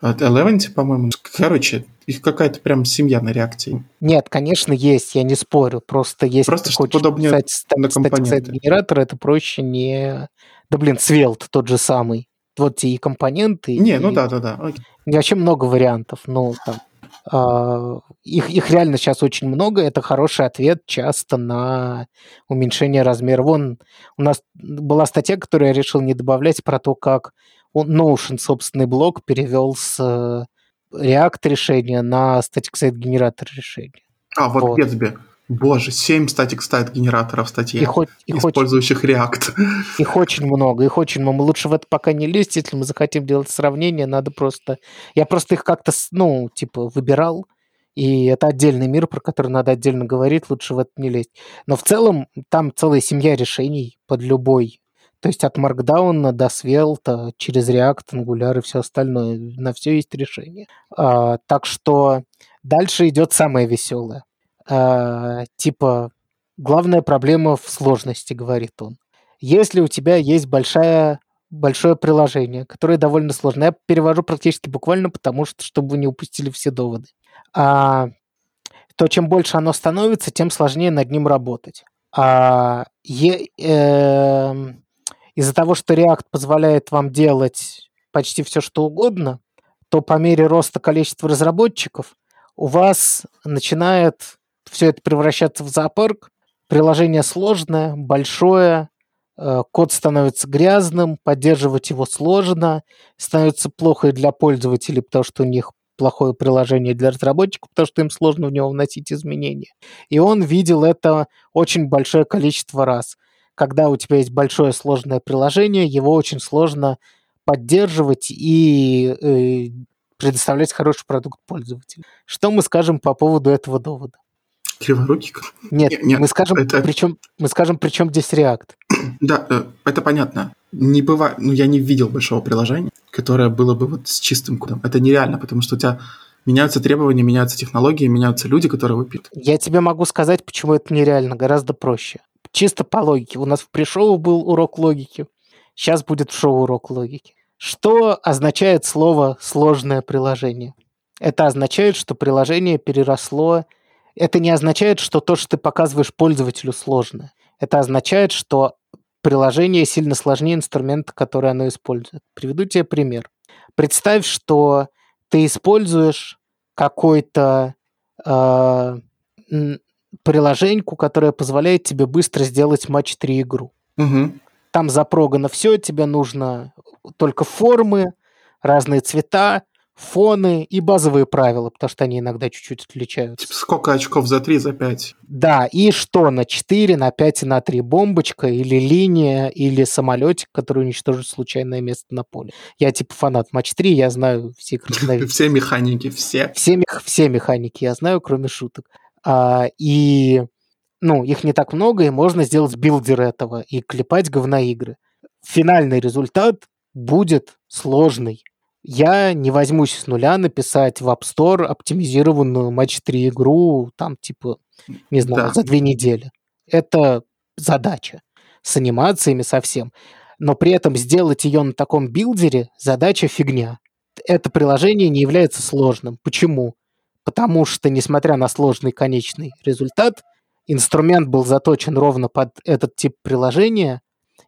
[SPEAKER 2] От Eleventy, по-моему. Короче, их какая-то прям семья на реакте.
[SPEAKER 1] Нет, конечно, есть, я не спорю. Просто есть
[SPEAKER 2] Просто что удобнее
[SPEAKER 1] писать на статик сайт генератор, это проще не... Да блин, Svelte тот же самый. Вот те и компоненты.
[SPEAKER 2] Не,
[SPEAKER 1] и...
[SPEAKER 2] ну да, да, да.
[SPEAKER 1] Вообще много вариантов. Ну, там, их, их реально сейчас очень много. Это хороший ответ часто на уменьшение размера. Вон у нас была статья, которую я решил не добавлять, про то, как Notion собственный блок перевел с э, React решения на Static Site генератор решения.
[SPEAKER 2] А, вот, вот. тебе. Боже, 7 static site генераторов статьи, их, их использующих очень, React.
[SPEAKER 1] Их очень много, их очень много. Лучше в это пока не лезть, если мы захотим делать сравнение, надо просто... Я просто их как-то, ну, типа, выбирал, и это отдельный мир, про который надо отдельно говорить, лучше в это не лезть. Но в целом там целая семья решений под любой. То есть от Markdown до Svelte, через React, Angular и все остальное. На все есть решение. А, так что дальше идет самое веселое э, типа, главная проблема в сложности, говорит он. Если у тебя есть большая, большое приложение, которое довольно сложное, я перевожу практически буквально, потому что, чтобы вы не упустили все доводы, а, то чем больше оно становится, тем сложнее над ним работать. А, э, из-за того, что React позволяет вам делать почти все, что угодно, то по мере роста количества разработчиков у вас начинает все это превращаться в зоопарк. Приложение сложное, большое, э, код становится грязным, поддерживать его сложно, становится плохо и для пользователей, потому что у них плохое приложение для разработчиков, потому что им сложно в него вносить изменения. И он видел это очень большое количество раз. Когда у тебя есть большое сложное приложение, его очень сложно поддерживать и э, предоставлять хороший продукт пользователю. Что мы скажем по поводу этого довода?
[SPEAKER 2] Криворукий?
[SPEAKER 1] Нет, нет, мы скажем, это... причем, мы скажем, причем здесь React.
[SPEAKER 2] Да, э, это понятно. Не бывает, ну я не видел большого приложения, которое было бы вот с чистым кодом. Это нереально, потому что у тебя меняются требования, меняются технологии, меняются люди, которые выпьют.
[SPEAKER 1] Я тебе могу сказать, почему это нереально, гораздо проще. Чисто по логике. У нас в пришоу был урок логики, сейчас будет в шоу урок логики. Что означает слово «сложное приложение»? Это означает, что приложение переросло это не означает, что то, что ты показываешь пользователю, сложно. Это означает, что приложение сильно сложнее инструмента, который оно использует. Приведу тебе пример. Представь, что ты используешь какой-то э, приложеньку, которое позволяет тебе быстро сделать матч 3 игру.
[SPEAKER 2] Угу.
[SPEAKER 1] Там запрогано все, тебе нужно только формы, разные цвета, фоны и базовые правила, потому что они иногда чуть-чуть отличаются.
[SPEAKER 2] Типа сколько очков за 3, за 5?
[SPEAKER 1] Да, и что на 4, на 5 и на 3 бомбочка или линия, или самолетик, который уничтожит случайное место на поле. Я типа фанат матч 3, я знаю все
[SPEAKER 2] Все механики, все.
[SPEAKER 1] Все, все механики я знаю, кроме шуток. А, и ну, их не так много, и можно сделать builder этого и клепать говноигры. Финальный результат будет сложный я не возьмусь с нуля написать в App Store оптимизированную матч 3 игру, там, типа, не знаю, да. за две недели. Это задача с анимациями совсем. Но при этом сделать ее на таком билдере задача фигня. Это приложение не является сложным. Почему? Потому что, несмотря на сложный конечный результат, инструмент был заточен ровно под этот тип приложения,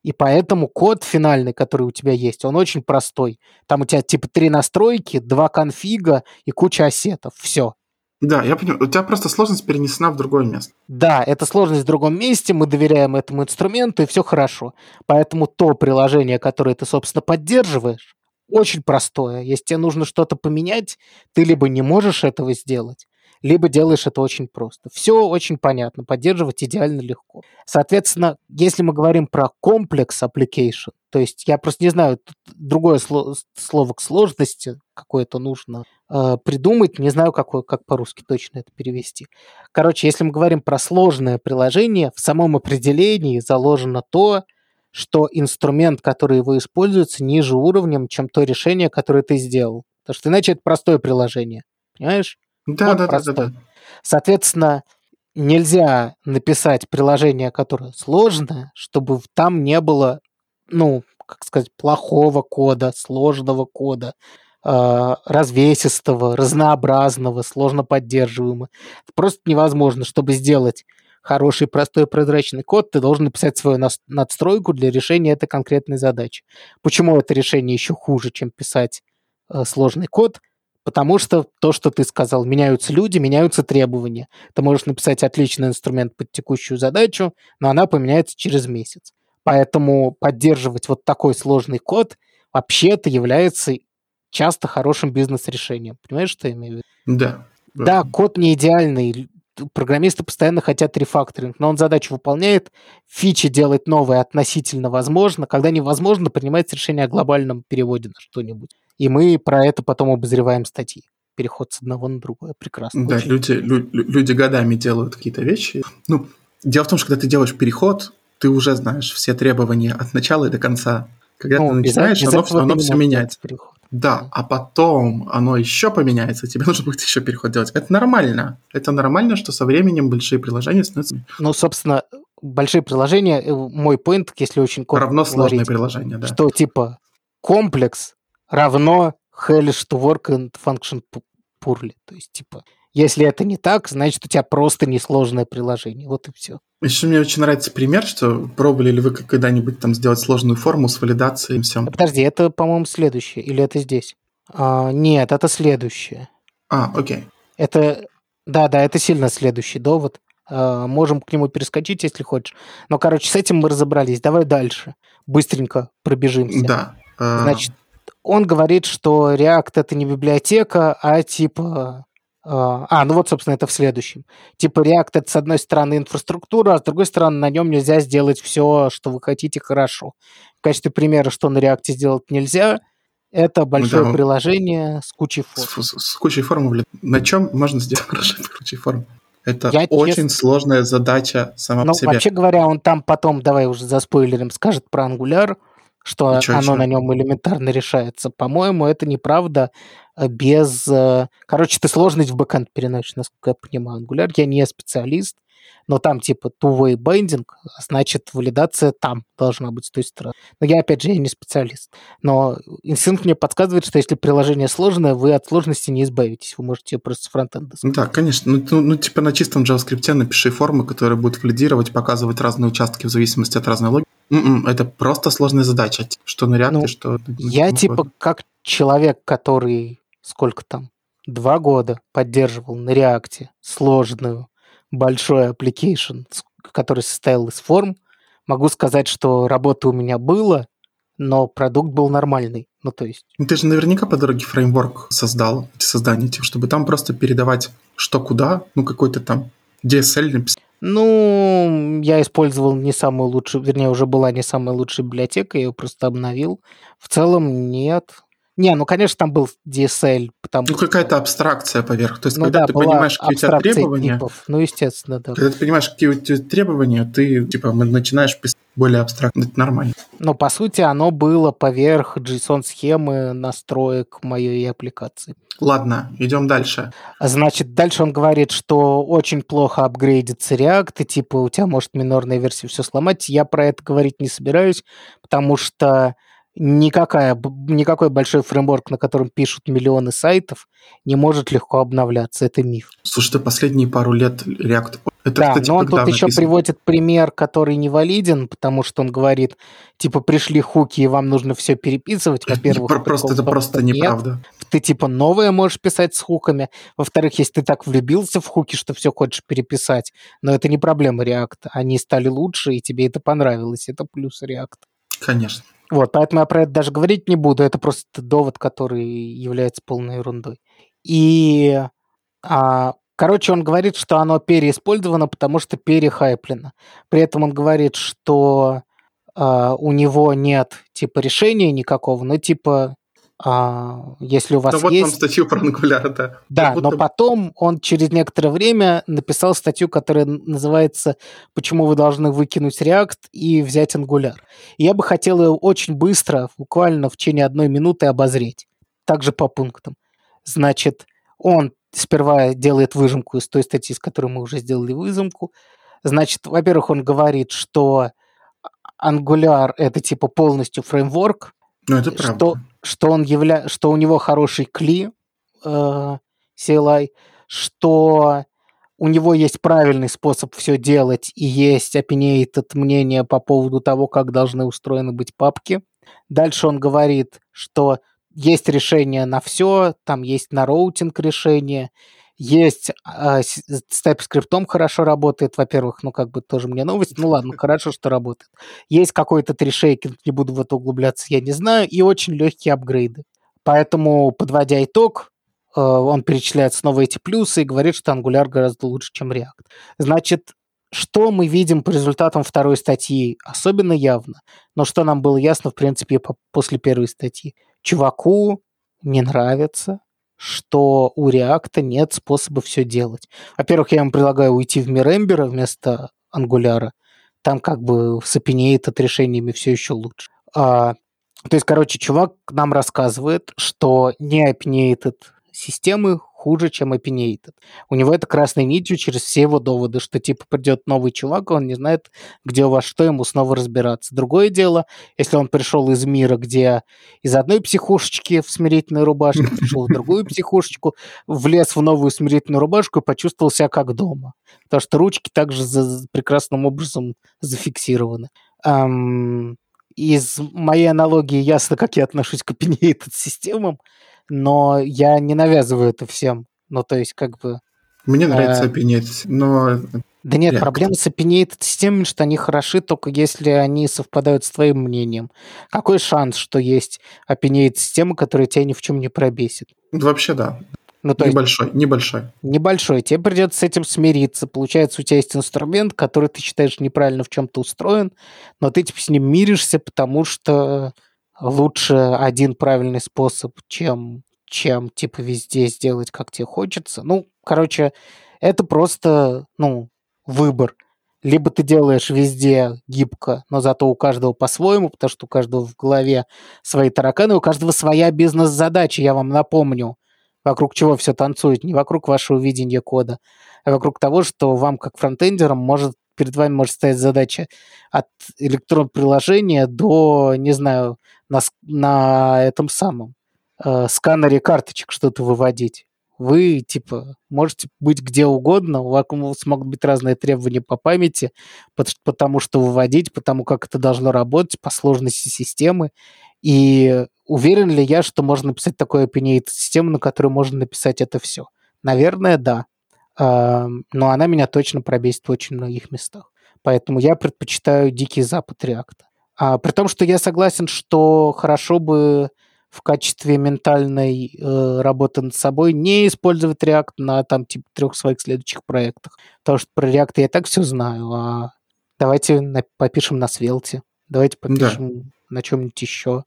[SPEAKER 1] и поэтому код финальный, который у тебя есть, он очень простой. Там у тебя типа три настройки, два конфига и куча ассетов. Все.
[SPEAKER 2] Да, я понимаю. У тебя просто сложность перенесена в другое место.
[SPEAKER 1] Да, это сложность в другом месте, мы доверяем этому инструменту, и все хорошо. Поэтому то приложение, которое ты, собственно, поддерживаешь, очень простое. Если тебе нужно что-то поменять, ты либо не можешь этого сделать, либо делаешь это очень просто. Все очень понятно, поддерживать идеально легко. Соответственно, если мы говорим про комплекс application, то есть я просто не знаю, другое слово, слово к сложности какое-то нужно э, придумать, не знаю, какое, как по-русски точно это перевести. Короче, если мы говорим про сложное приложение, в самом определении заложено то, что инструмент, который его используется, ниже уровнем, чем то решение, которое ты сделал. Потому что иначе это простое приложение. Понимаешь?
[SPEAKER 2] Да, да, да, да, да.
[SPEAKER 1] Соответственно, нельзя написать приложение, которое сложное, чтобы там не было, ну, как сказать, плохого кода, сложного кода, э, развесистого, разнообразного, сложно поддерживаемого. Это просто невозможно, чтобы сделать хороший, простой, прозрачный код, ты должен написать свою надстройку для решения этой конкретной задачи. Почему это решение еще хуже, чем писать э, сложный код? Потому что то, что ты сказал, меняются люди, меняются требования. Ты можешь написать отличный инструмент под текущую задачу, но она поменяется через месяц. Поэтому поддерживать вот такой сложный код вообще-то является часто хорошим бизнес-решением. Понимаешь, что я имею в
[SPEAKER 2] виду? Да.
[SPEAKER 1] Да, код не идеальный. Программисты постоянно хотят рефакторинг, но он задачу выполняет, фичи делать новые относительно возможно. Когда невозможно, принимается решение о глобальном переводе на что-нибудь. И мы про это потом обозреваем статьи. Переход с одного на другое. Прекрасно.
[SPEAKER 2] Да, люди, лю, люди годами делают какие-то вещи. Ну, дело в том, что когда ты делаешь переход, ты уже знаешь все требования от начала и до конца. Когда ну, ты начинаешь, без оно, оно все меняется. Переход. Да, а потом оно еще поменяется, тебе нужно будет еще переход делать. Это нормально. Это нормально, что со временем большие приложения становятся...
[SPEAKER 1] Ну, собственно, большие приложения, э, мой point, если очень
[SPEAKER 2] коротко Равно сложные приложения, да.
[SPEAKER 1] Что типа комплекс равно hellish to work and function poorly. То есть, типа, если это не так, значит, у тебя просто несложное приложение. Вот и все.
[SPEAKER 2] Еще мне очень нравится пример, что пробовали ли вы когда-нибудь там сделать сложную форму с валидацией и всем.
[SPEAKER 1] Подожди, это, по-моему, следующее. Или это здесь? А, нет, это следующее.
[SPEAKER 2] А, окей.
[SPEAKER 1] Это, да, да, это сильно следующий довод. А, можем к нему перескочить, если хочешь. Но, короче, с этим мы разобрались. Давай дальше. Быстренько пробежимся.
[SPEAKER 2] Да.
[SPEAKER 1] А, Значит, он говорит, что React это не библиотека, а типа... А, а, ну вот, собственно, это в следующем. Типа React это, с одной стороны, инфраструктура, а с другой стороны, на нем нельзя сделать все, что вы хотите, хорошо. В качестве примера, что на React сделать нельзя, это большое да. приложение с кучей форм.
[SPEAKER 2] С, с, с кучей форм, На чем можно сделать хорошо с кучей форм? Это Я очень честно... сложная задача сама
[SPEAKER 1] Но,
[SPEAKER 2] по себе.
[SPEAKER 1] Вообще говоря, он там потом, давай уже за спойлером, скажет про Angular, что
[SPEAKER 2] чё
[SPEAKER 1] оно
[SPEAKER 2] ещё?
[SPEAKER 1] на нем элементарно решается. По-моему, это неправда э, без... э, Короче, ты сложность в бэкэнд переносишь, насколько я понимаю. Angular, я не специалист, но там типа two-way binding, а значит, валидация там должна быть с той стороны. Но я, опять же, я не специалист. Но инстинкт мне подсказывает, что если приложение сложное, вы от сложности не избавитесь. Вы можете просто с фронтенда
[SPEAKER 2] Ну да, конечно. Ну, ну, ну, типа на чистом JavaScript напиши формы, которые будут валидировать, показывать разные участки в зависимости от разной логики. М-м, это просто сложная задача. Что на React,
[SPEAKER 1] Ну,
[SPEAKER 2] что...
[SPEAKER 1] Я типа
[SPEAKER 2] угодно.
[SPEAKER 1] как человек, который сколько там, два года поддерживал на реакте сложную, большой application, который состоял из форм, могу сказать, что работы у меня было, но продукт был нормальный. Ну, то есть,
[SPEAKER 2] Ну, Ты же наверняка по дороге фреймворк создал, эти создания этих, чтобы там просто передавать что куда, ну какой-то там DSL написать.
[SPEAKER 1] Ну, я использовал не самую лучшую, вернее, уже была не самая лучшая библиотека, я ее просто обновил. В целом, нет. Не, ну, конечно, там был DSL, потому
[SPEAKER 2] Ну, какая-то абстракция поверх. То есть,
[SPEAKER 1] Ну
[SPEAKER 2] когда
[SPEAKER 1] да,
[SPEAKER 2] ты понимаешь, какие у тебя требования,
[SPEAKER 1] типов. Ну, естественно, да.
[SPEAKER 2] когда ты понимаешь, какие у тебя требования, ты типа начинаешь писать более абстрактно. Это нормально.
[SPEAKER 1] Но, по сути, оно было поверх JSON-схемы настроек моей аппликации.
[SPEAKER 2] Ладно, идем дальше.
[SPEAKER 1] Значит, дальше он говорит, что очень плохо апгрейдится React, и типа у тебя может минорная версия все сломать. Я про это говорить не собираюсь, потому что никакая, никакой большой фреймворк, на котором пишут миллионы сайтов, не может легко обновляться. Это миф.
[SPEAKER 2] Слушай, ты последние пару лет React... Это,
[SPEAKER 1] да,
[SPEAKER 2] кстати,
[SPEAKER 1] но он тут еще
[SPEAKER 2] написано?
[SPEAKER 1] приводит пример, который не валиден, потому что он говорит, типа, пришли хуки, и вам нужно все переписывать. Во-первых,
[SPEAKER 2] Про- Просто это просто
[SPEAKER 1] нет.
[SPEAKER 2] неправда.
[SPEAKER 1] Ты, типа, новое можешь писать с хуками. Во-вторых, если ты так влюбился в хуки, что все хочешь переписать, но это не проблема React. Они стали лучше, и тебе это понравилось. Это плюс React.
[SPEAKER 2] Конечно.
[SPEAKER 1] Вот, поэтому я про это даже говорить не буду. Это просто довод, который является полной ерундой. И, а, короче, он говорит, что оно переиспользовано, потому что перехайплено. При этом он говорит, что а, у него нет типа решения никакого, но типа если у вас
[SPEAKER 2] Да вот
[SPEAKER 1] есть...
[SPEAKER 2] вам статью про Angular, да.
[SPEAKER 1] Да,
[SPEAKER 2] Как
[SPEAKER 1] но потом он через некоторое время написал статью, которая называется «Почему вы должны выкинуть React и взять Angular». И я бы хотел ее очень быстро, буквально в течение одной минуты обозреть. Также по пунктам. Значит, он сперва делает выжимку из той статьи, с которой мы уже сделали выжимку. Значит, во-первых, он говорит, что Angular — это типа полностью фреймворк,
[SPEAKER 2] Ну, это правда.
[SPEAKER 1] что, что он явля... что у него хороший кли э, CLI, что у него есть правильный способ все делать и есть opinionated мнение по поводу того, как должны устроены быть папки. Дальше он говорит, что есть решение на все, там есть на роутинг решение, есть э, с TypeScript хорошо работает, во-первых, ну как бы тоже мне новость, ну ладно, хорошо, что работает. Есть какой-то трешейкинг, не буду в это углубляться, я не знаю, и очень легкие апгрейды. Поэтому, подводя итог, э, он перечисляет снова эти плюсы и говорит, что Angular гораздо лучше, чем React. Значит, что мы видим по результатам второй статьи? Особенно явно. Но что нам было ясно, в принципе, по- после первой статьи. Чуваку не нравится, что у React нет способа все делать. Во-первых, я ему предлагаю уйти в мир Ember вместо Angular. Там как бы с opinionated решениями все еще лучше. А, то есть, короче, чувак нам рассказывает, что не opinionated системы хуже, чем opinionated. У него это красной нитью через все его доводы, что типа придет новый чувак, он не знает, где у вас что, ему снова разбираться. Другое дело, если он пришел из мира, где из одной психушечки в смирительной рубашке пришел в другую психушечку, влез в новую смирительную рубашку и почувствовал себя как дома. Потому что ручки также за- прекрасным образом зафиксированы. Ам, из моей аналогии ясно, как я отношусь к opinionated системам, но я не навязываю это всем. Ну, то есть, как бы...
[SPEAKER 2] Мне нравится
[SPEAKER 1] э,
[SPEAKER 2] opinionated, но
[SPEAKER 1] Да нет, проблема с opinionated системами, что они хороши только если они совпадают с твоим мнением. Какой шанс, что есть opinionated система, которая тебя ни в чем не пробесит?
[SPEAKER 2] вообще да.
[SPEAKER 1] Ну, то есть,
[SPEAKER 2] Небольшой, небольшой.
[SPEAKER 1] небольшой. Тебе придется с этим смириться. Получается, у тебя есть инструмент, который ты считаешь неправильно в чем-то устроен, но ты типа с ним миришься, потому что лучше один правильный способ, чем, чем типа везде сделать, как тебе хочется. Ну, короче, это просто, ну, выбор. Либо ты делаешь везде гибко, но зато у каждого по-своему, потому что у каждого в голове свои тараканы, у каждого своя бизнес-задача, я вам напомню, вокруг чего все танцует, не вокруг вашего видения кода, а вокруг того, что вам, как фронтендерам, может перед вами может стоять задача от электронного приложения до, не знаю, на, на этом самом э, сканере карточек что-то выводить. Вы, типа, можете быть где угодно, у вас могут быть разные требования по памяти, потому что выводить, потому как это должно работать, по сложности системы. И уверен ли я, что можно написать такое opinionated систему, на которой можно написать это все? Наверное, да. Но она меня точно пробесит в очень многих местах. Поэтому я предпочитаю дикий запад реакта. А, при том, что я согласен, что хорошо бы в качестве ментальной э, работы над собой не использовать React на там типа трех своих следующих проектах. Потому что про React я так все знаю, а давайте на, попишем на Svelte, давайте попишем да. на чем-нибудь еще.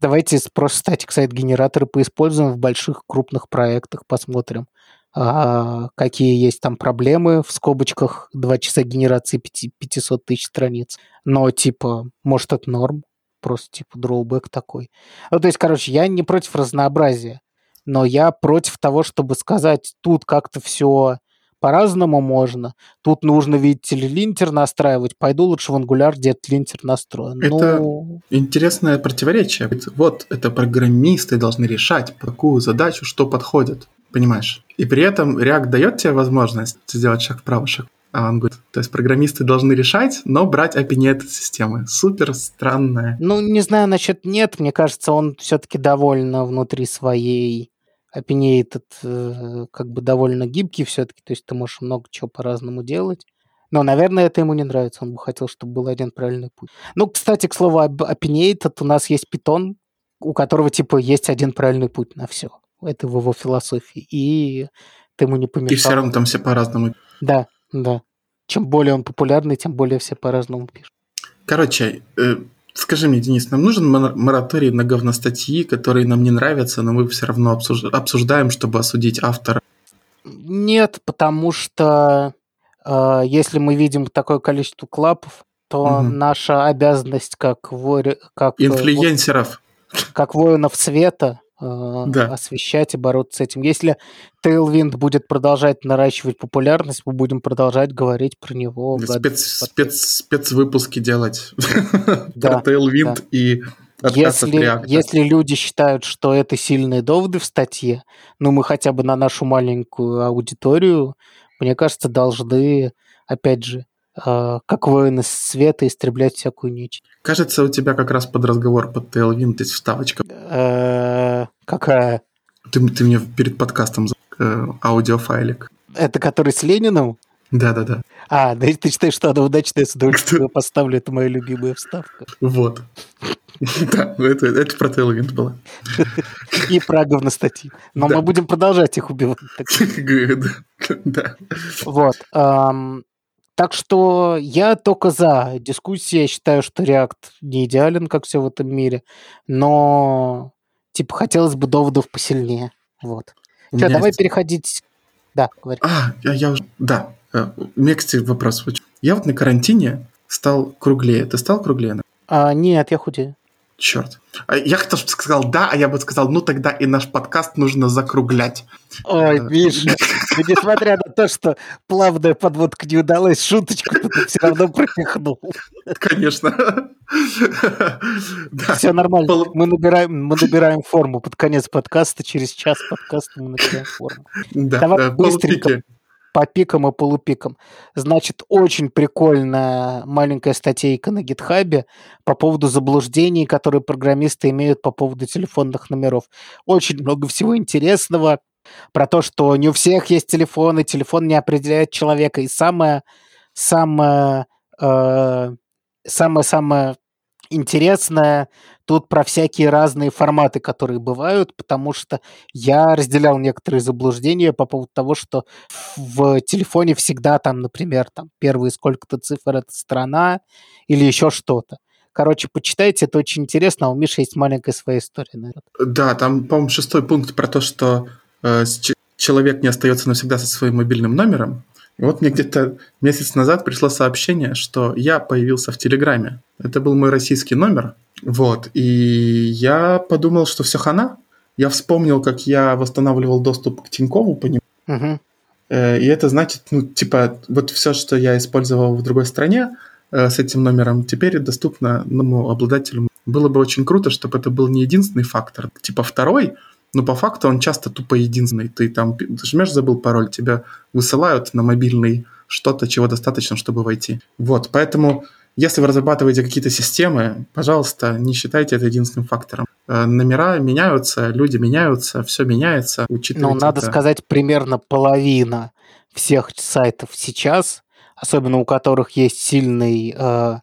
[SPEAKER 1] Давайте просто статик сайт-генераторы поиспользуем в больших крупных проектах, посмотрим, а, какие есть там проблемы в скобочках 2 часа генерации 5, 500 тысяч страниц. Но типа, может это норм, просто типа дроубэк такой. Ну, то есть, короче, я не против разнообразия, но я против того, чтобы сказать, тут как-то все по-разному можно. Тут нужно, видите ли, линтер настраивать. Пойду лучше в Angular, где этот линтер настроен.
[SPEAKER 2] Это ну... интересное противоречие. Вот, это программисты должны решать, какую задачу, что подходит. Понимаешь? И при этом React дает тебе возможность сделать шаг вправо, шаг а он говорит, то есть программисты должны решать, но брать API нет системы. Супер странная.
[SPEAKER 1] Ну, не знаю насчет нет. Мне кажется, он все-таки довольно внутри своей API этот э, как бы довольно гибкий все-таки. То есть ты можешь много чего по-разному делать. Но, наверное, это ему не нравится. Он бы хотел, чтобы был один правильный путь. Ну, кстати, к слову, opinionated у нас есть питон, у которого, типа, есть один правильный путь на все. Это в его философии. И ты ему не помешал.
[SPEAKER 2] И все равно там все по-разному.
[SPEAKER 1] Да, да. Чем более он популярный, тем более все по-разному пишут.
[SPEAKER 2] Короче, э, скажи мне, Денис, нам нужен мораторий на говностатьи, которые нам не нравятся, но мы все равно обсуждаем, чтобы осудить автора?
[SPEAKER 1] Нет, потому что э, если мы видим такое количество клапов, то угу. наша обязанность как, вор... как
[SPEAKER 2] э, инфлюенсеров,
[SPEAKER 1] как воинов света да. освещать и бороться с этим. Если Tailwind будет продолжать наращивать популярность, мы будем продолжать говорить про него.
[SPEAKER 2] Спец, спец, спецвыпуски делать да, про Tailwind да. и
[SPEAKER 1] если, если люди считают, что это сильные доводы в статье, ну мы хотя бы на нашу маленькую аудиторию, мне кажется, должны, опять же, как воины света истреблять всякую ничь.
[SPEAKER 2] Кажется, у тебя как раз под разговор под Tailwind есть вставочка.
[SPEAKER 1] Э, какая?
[SPEAKER 2] Ты, ты мне перед подкастом э, аудиофайлик.
[SPEAKER 1] Это который с Лениным?
[SPEAKER 2] Да-да-да.
[SPEAKER 1] А, да ты считаешь, что она удачная, с удовольствием поставлю, это моя любимая вставка.
[SPEAKER 2] Вот. Да, ну это, это про Tailwind было.
[SPEAKER 1] И про говностатьи. Но мы будем продолжать их убивать.
[SPEAKER 2] Да.
[SPEAKER 1] Вот. Так что я только за дискуссии. Я считаю, что React не идеален, как все в этом мире. Но, типа, хотелось бы доводов посильнее. Вот. Что, давай есть... переходить... Да,
[SPEAKER 2] говори. А, я, я уже... Да. Э, у меня, кстати, вопрос. Я вот на карантине стал круглее. Ты стал круглее?
[SPEAKER 1] А, нет, я худею.
[SPEAKER 2] Черт. А я хотел, чтобы сказал да, а я бы сказал, ну тогда и наш подкаст нужно закруглять.
[SPEAKER 1] Ой, э, видишь, несмотря на то, что плавная подводка не удалась, шуточку ты все равно пропихнул.
[SPEAKER 2] Конечно.
[SPEAKER 1] Все нормально. Мы набираем, мы набираем форму под конец подкаста. Через час подкаста мы набираем форму. Давай быстренько по пикам и полупикам. Значит, очень прикольная маленькая статейка на гитхабе по поводу заблуждений, которые программисты имеют по поводу телефонных номеров. Очень много всего интересного про то, что не у всех есть телефоны, телефон не определяет человека. И самое, самое, э, самое-самое интересное тут про всякие разные форматы, которые бывают, потому что я разделял некоторые заблуждения по поводу того, что в телефоне всегда там, например, там первые сколько-то цифр это страна или еще что-то. Короче, почитайте, это очень интересно, а у Миши есть маленькая своя история, наверное.
[SPEAKER 2] Да, там, по-моему, шестой пункт про то, что человек не остается навсегда со своим мобильным номером. Вот мне где-то месяц назад пришло сообщение, что я появился в Телеграме. Это был мой российский номер. Вот. И я подумал, что все хана. Я вспомнил, как я восстанавливал доступ к Тинькову по нему.
[SPEAKER 1] Угу.
[SPEAKER 2] И это значит, ну, типа, вот все, что я использовал в другой стране э, с этим номером, теперь доступно новому обладателю. Было бы очень круто, чтобы это был не единственный фактор, типа второй, но по факту он часто тупо единственный. Ты там жмешь, забыл пароль, тебя высылают на мобильный что-то, чего достаточно, чтобы войти. Вот, поэтому если вы разрабатываете какие-то системы, пожалуйста, не считайте это единственным фактором. Э, номера меняются, люди меняются, все меняется.
[SPEAKER 1] Ну, надо это. сказать, примерно половина всех сайтов сейчас, особенно у которых есть сильный, э,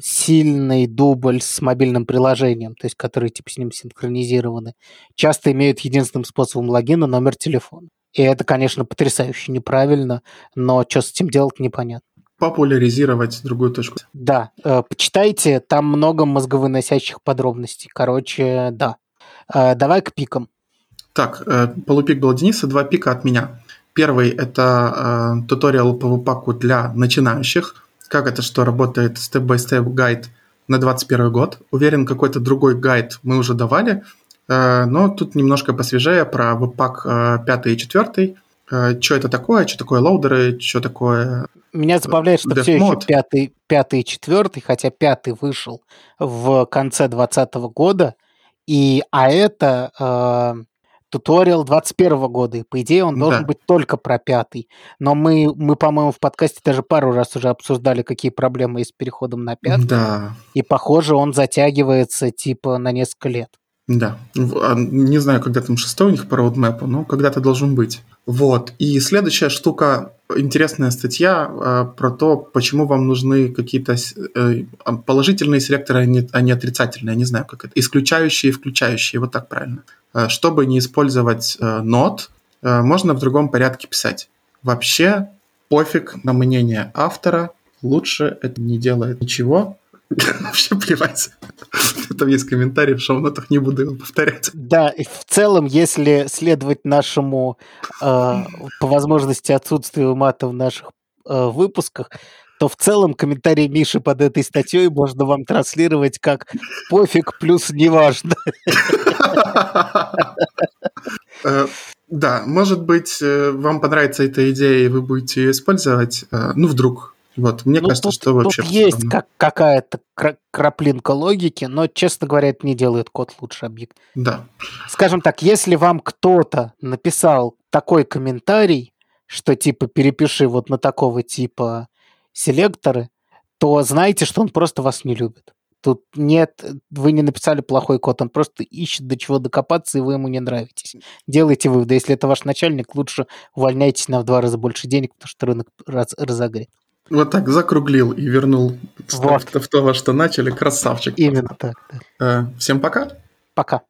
[SPEAKER 1] сильный дубль с мобильным приложением, то есть которые типа с ним синхронизированы, часто имеют единственным способом логина номер телефона. И это, конечно, потрясающе неправильно, но что с этим делать непонятно
[SPEAKER 2] популяризировать другую точку.
[SPEAKER 1] Да, э, почитайте, там много мозговыносящих подробностей. Короче, да. Э, давай к пикам.
[SPEAKER 2] Так, э, полупик был Дениса, два пика от меня. Первый – это э, туториал по выпаку для начинающих. Как это, что работает степ-бай-степ гайд на 21 год. Уверен, какой-то другой гайд мы уже давали, э, но тут немножко посвежее про выпак э, 5 и 4. Э, что это такое, что такое лоудеры, что такое
[SPEAKER 1] меня забавляет, что все еще пятый, пятый и четвертый, хотя пятый вышел в конце 2020 года, и, а это э, туториал 21 года, и по идее он должен да. быть только про пятый. Но мы, мы, по-моему, в подкасте даже пару раз уже обсуждали, какие проблемы есть с переходом на пятый.
[SPEAKER 2] Да.
[SPEAKER 1] И, похоже, он затягивается типа на несколько лет.
[SPEAKER 2] Да. А, не знаю, когда там шестой у них по роудмэпу, но когда-то должен быть. Вот. И следующая штука, интересная статья э, про то, почему вам нужны какие-то э, положительные селекторы, а не, а не отрицательные. Я не знаю, как это. Исключающие и включающие, вот так правильно. Э, чтобы не использовать э, э, можно в другом порядке писать. Вообще пофиг на мнение автора, лучше это не делает ничего, Вообще плевать. Там есть комментарий в шоу-нотах, не буду его повторять.
[SPEAKER 1] Да, и в целом, если следовать нашему, э, по возможности, отсутствию мата в наших э, выпусках, то в целом комментарий Миши под этой статьей можно вам транслировать как «пофиг плюс неважно».
[SPEAKER 2] Э, да, может быть, э, вам понравится эта идея, и вы будете ее использовать. Э, ну, вдруг вот, мне ну, кажется,
[SPEAKER 1] тут,
[SPEAKER 2] что вообще...
[SPEAKER 1] Тут есть как, какая-то краплинка логики, но, честно говоря, это не делает код лучше объект.
[SPEAKER 2] Да.
[SPEAKER 1] Скажем так, если вам кто-то написал такой комментарий, что типа перепиши вот на такого типа селекторы, то знайте, что он просто вас не любит. Тут нет, вы не написали плохой код, он просто ищет до чего докопаться, и вы ему не нравитесь. Делайте выводы. Если это ваш начальник, лучше увольняйтесь на в два раза больше денег, потому что рынок раз, разогрет.
[SPEAKER 2] Вот так закруглил и вернул вот. в то, во что начали. Красавчик.
[SPEAKER 1] Именно так.
[SPEAKER 2] Да. Э, всем пока.
[SPEAKER 1] Пока.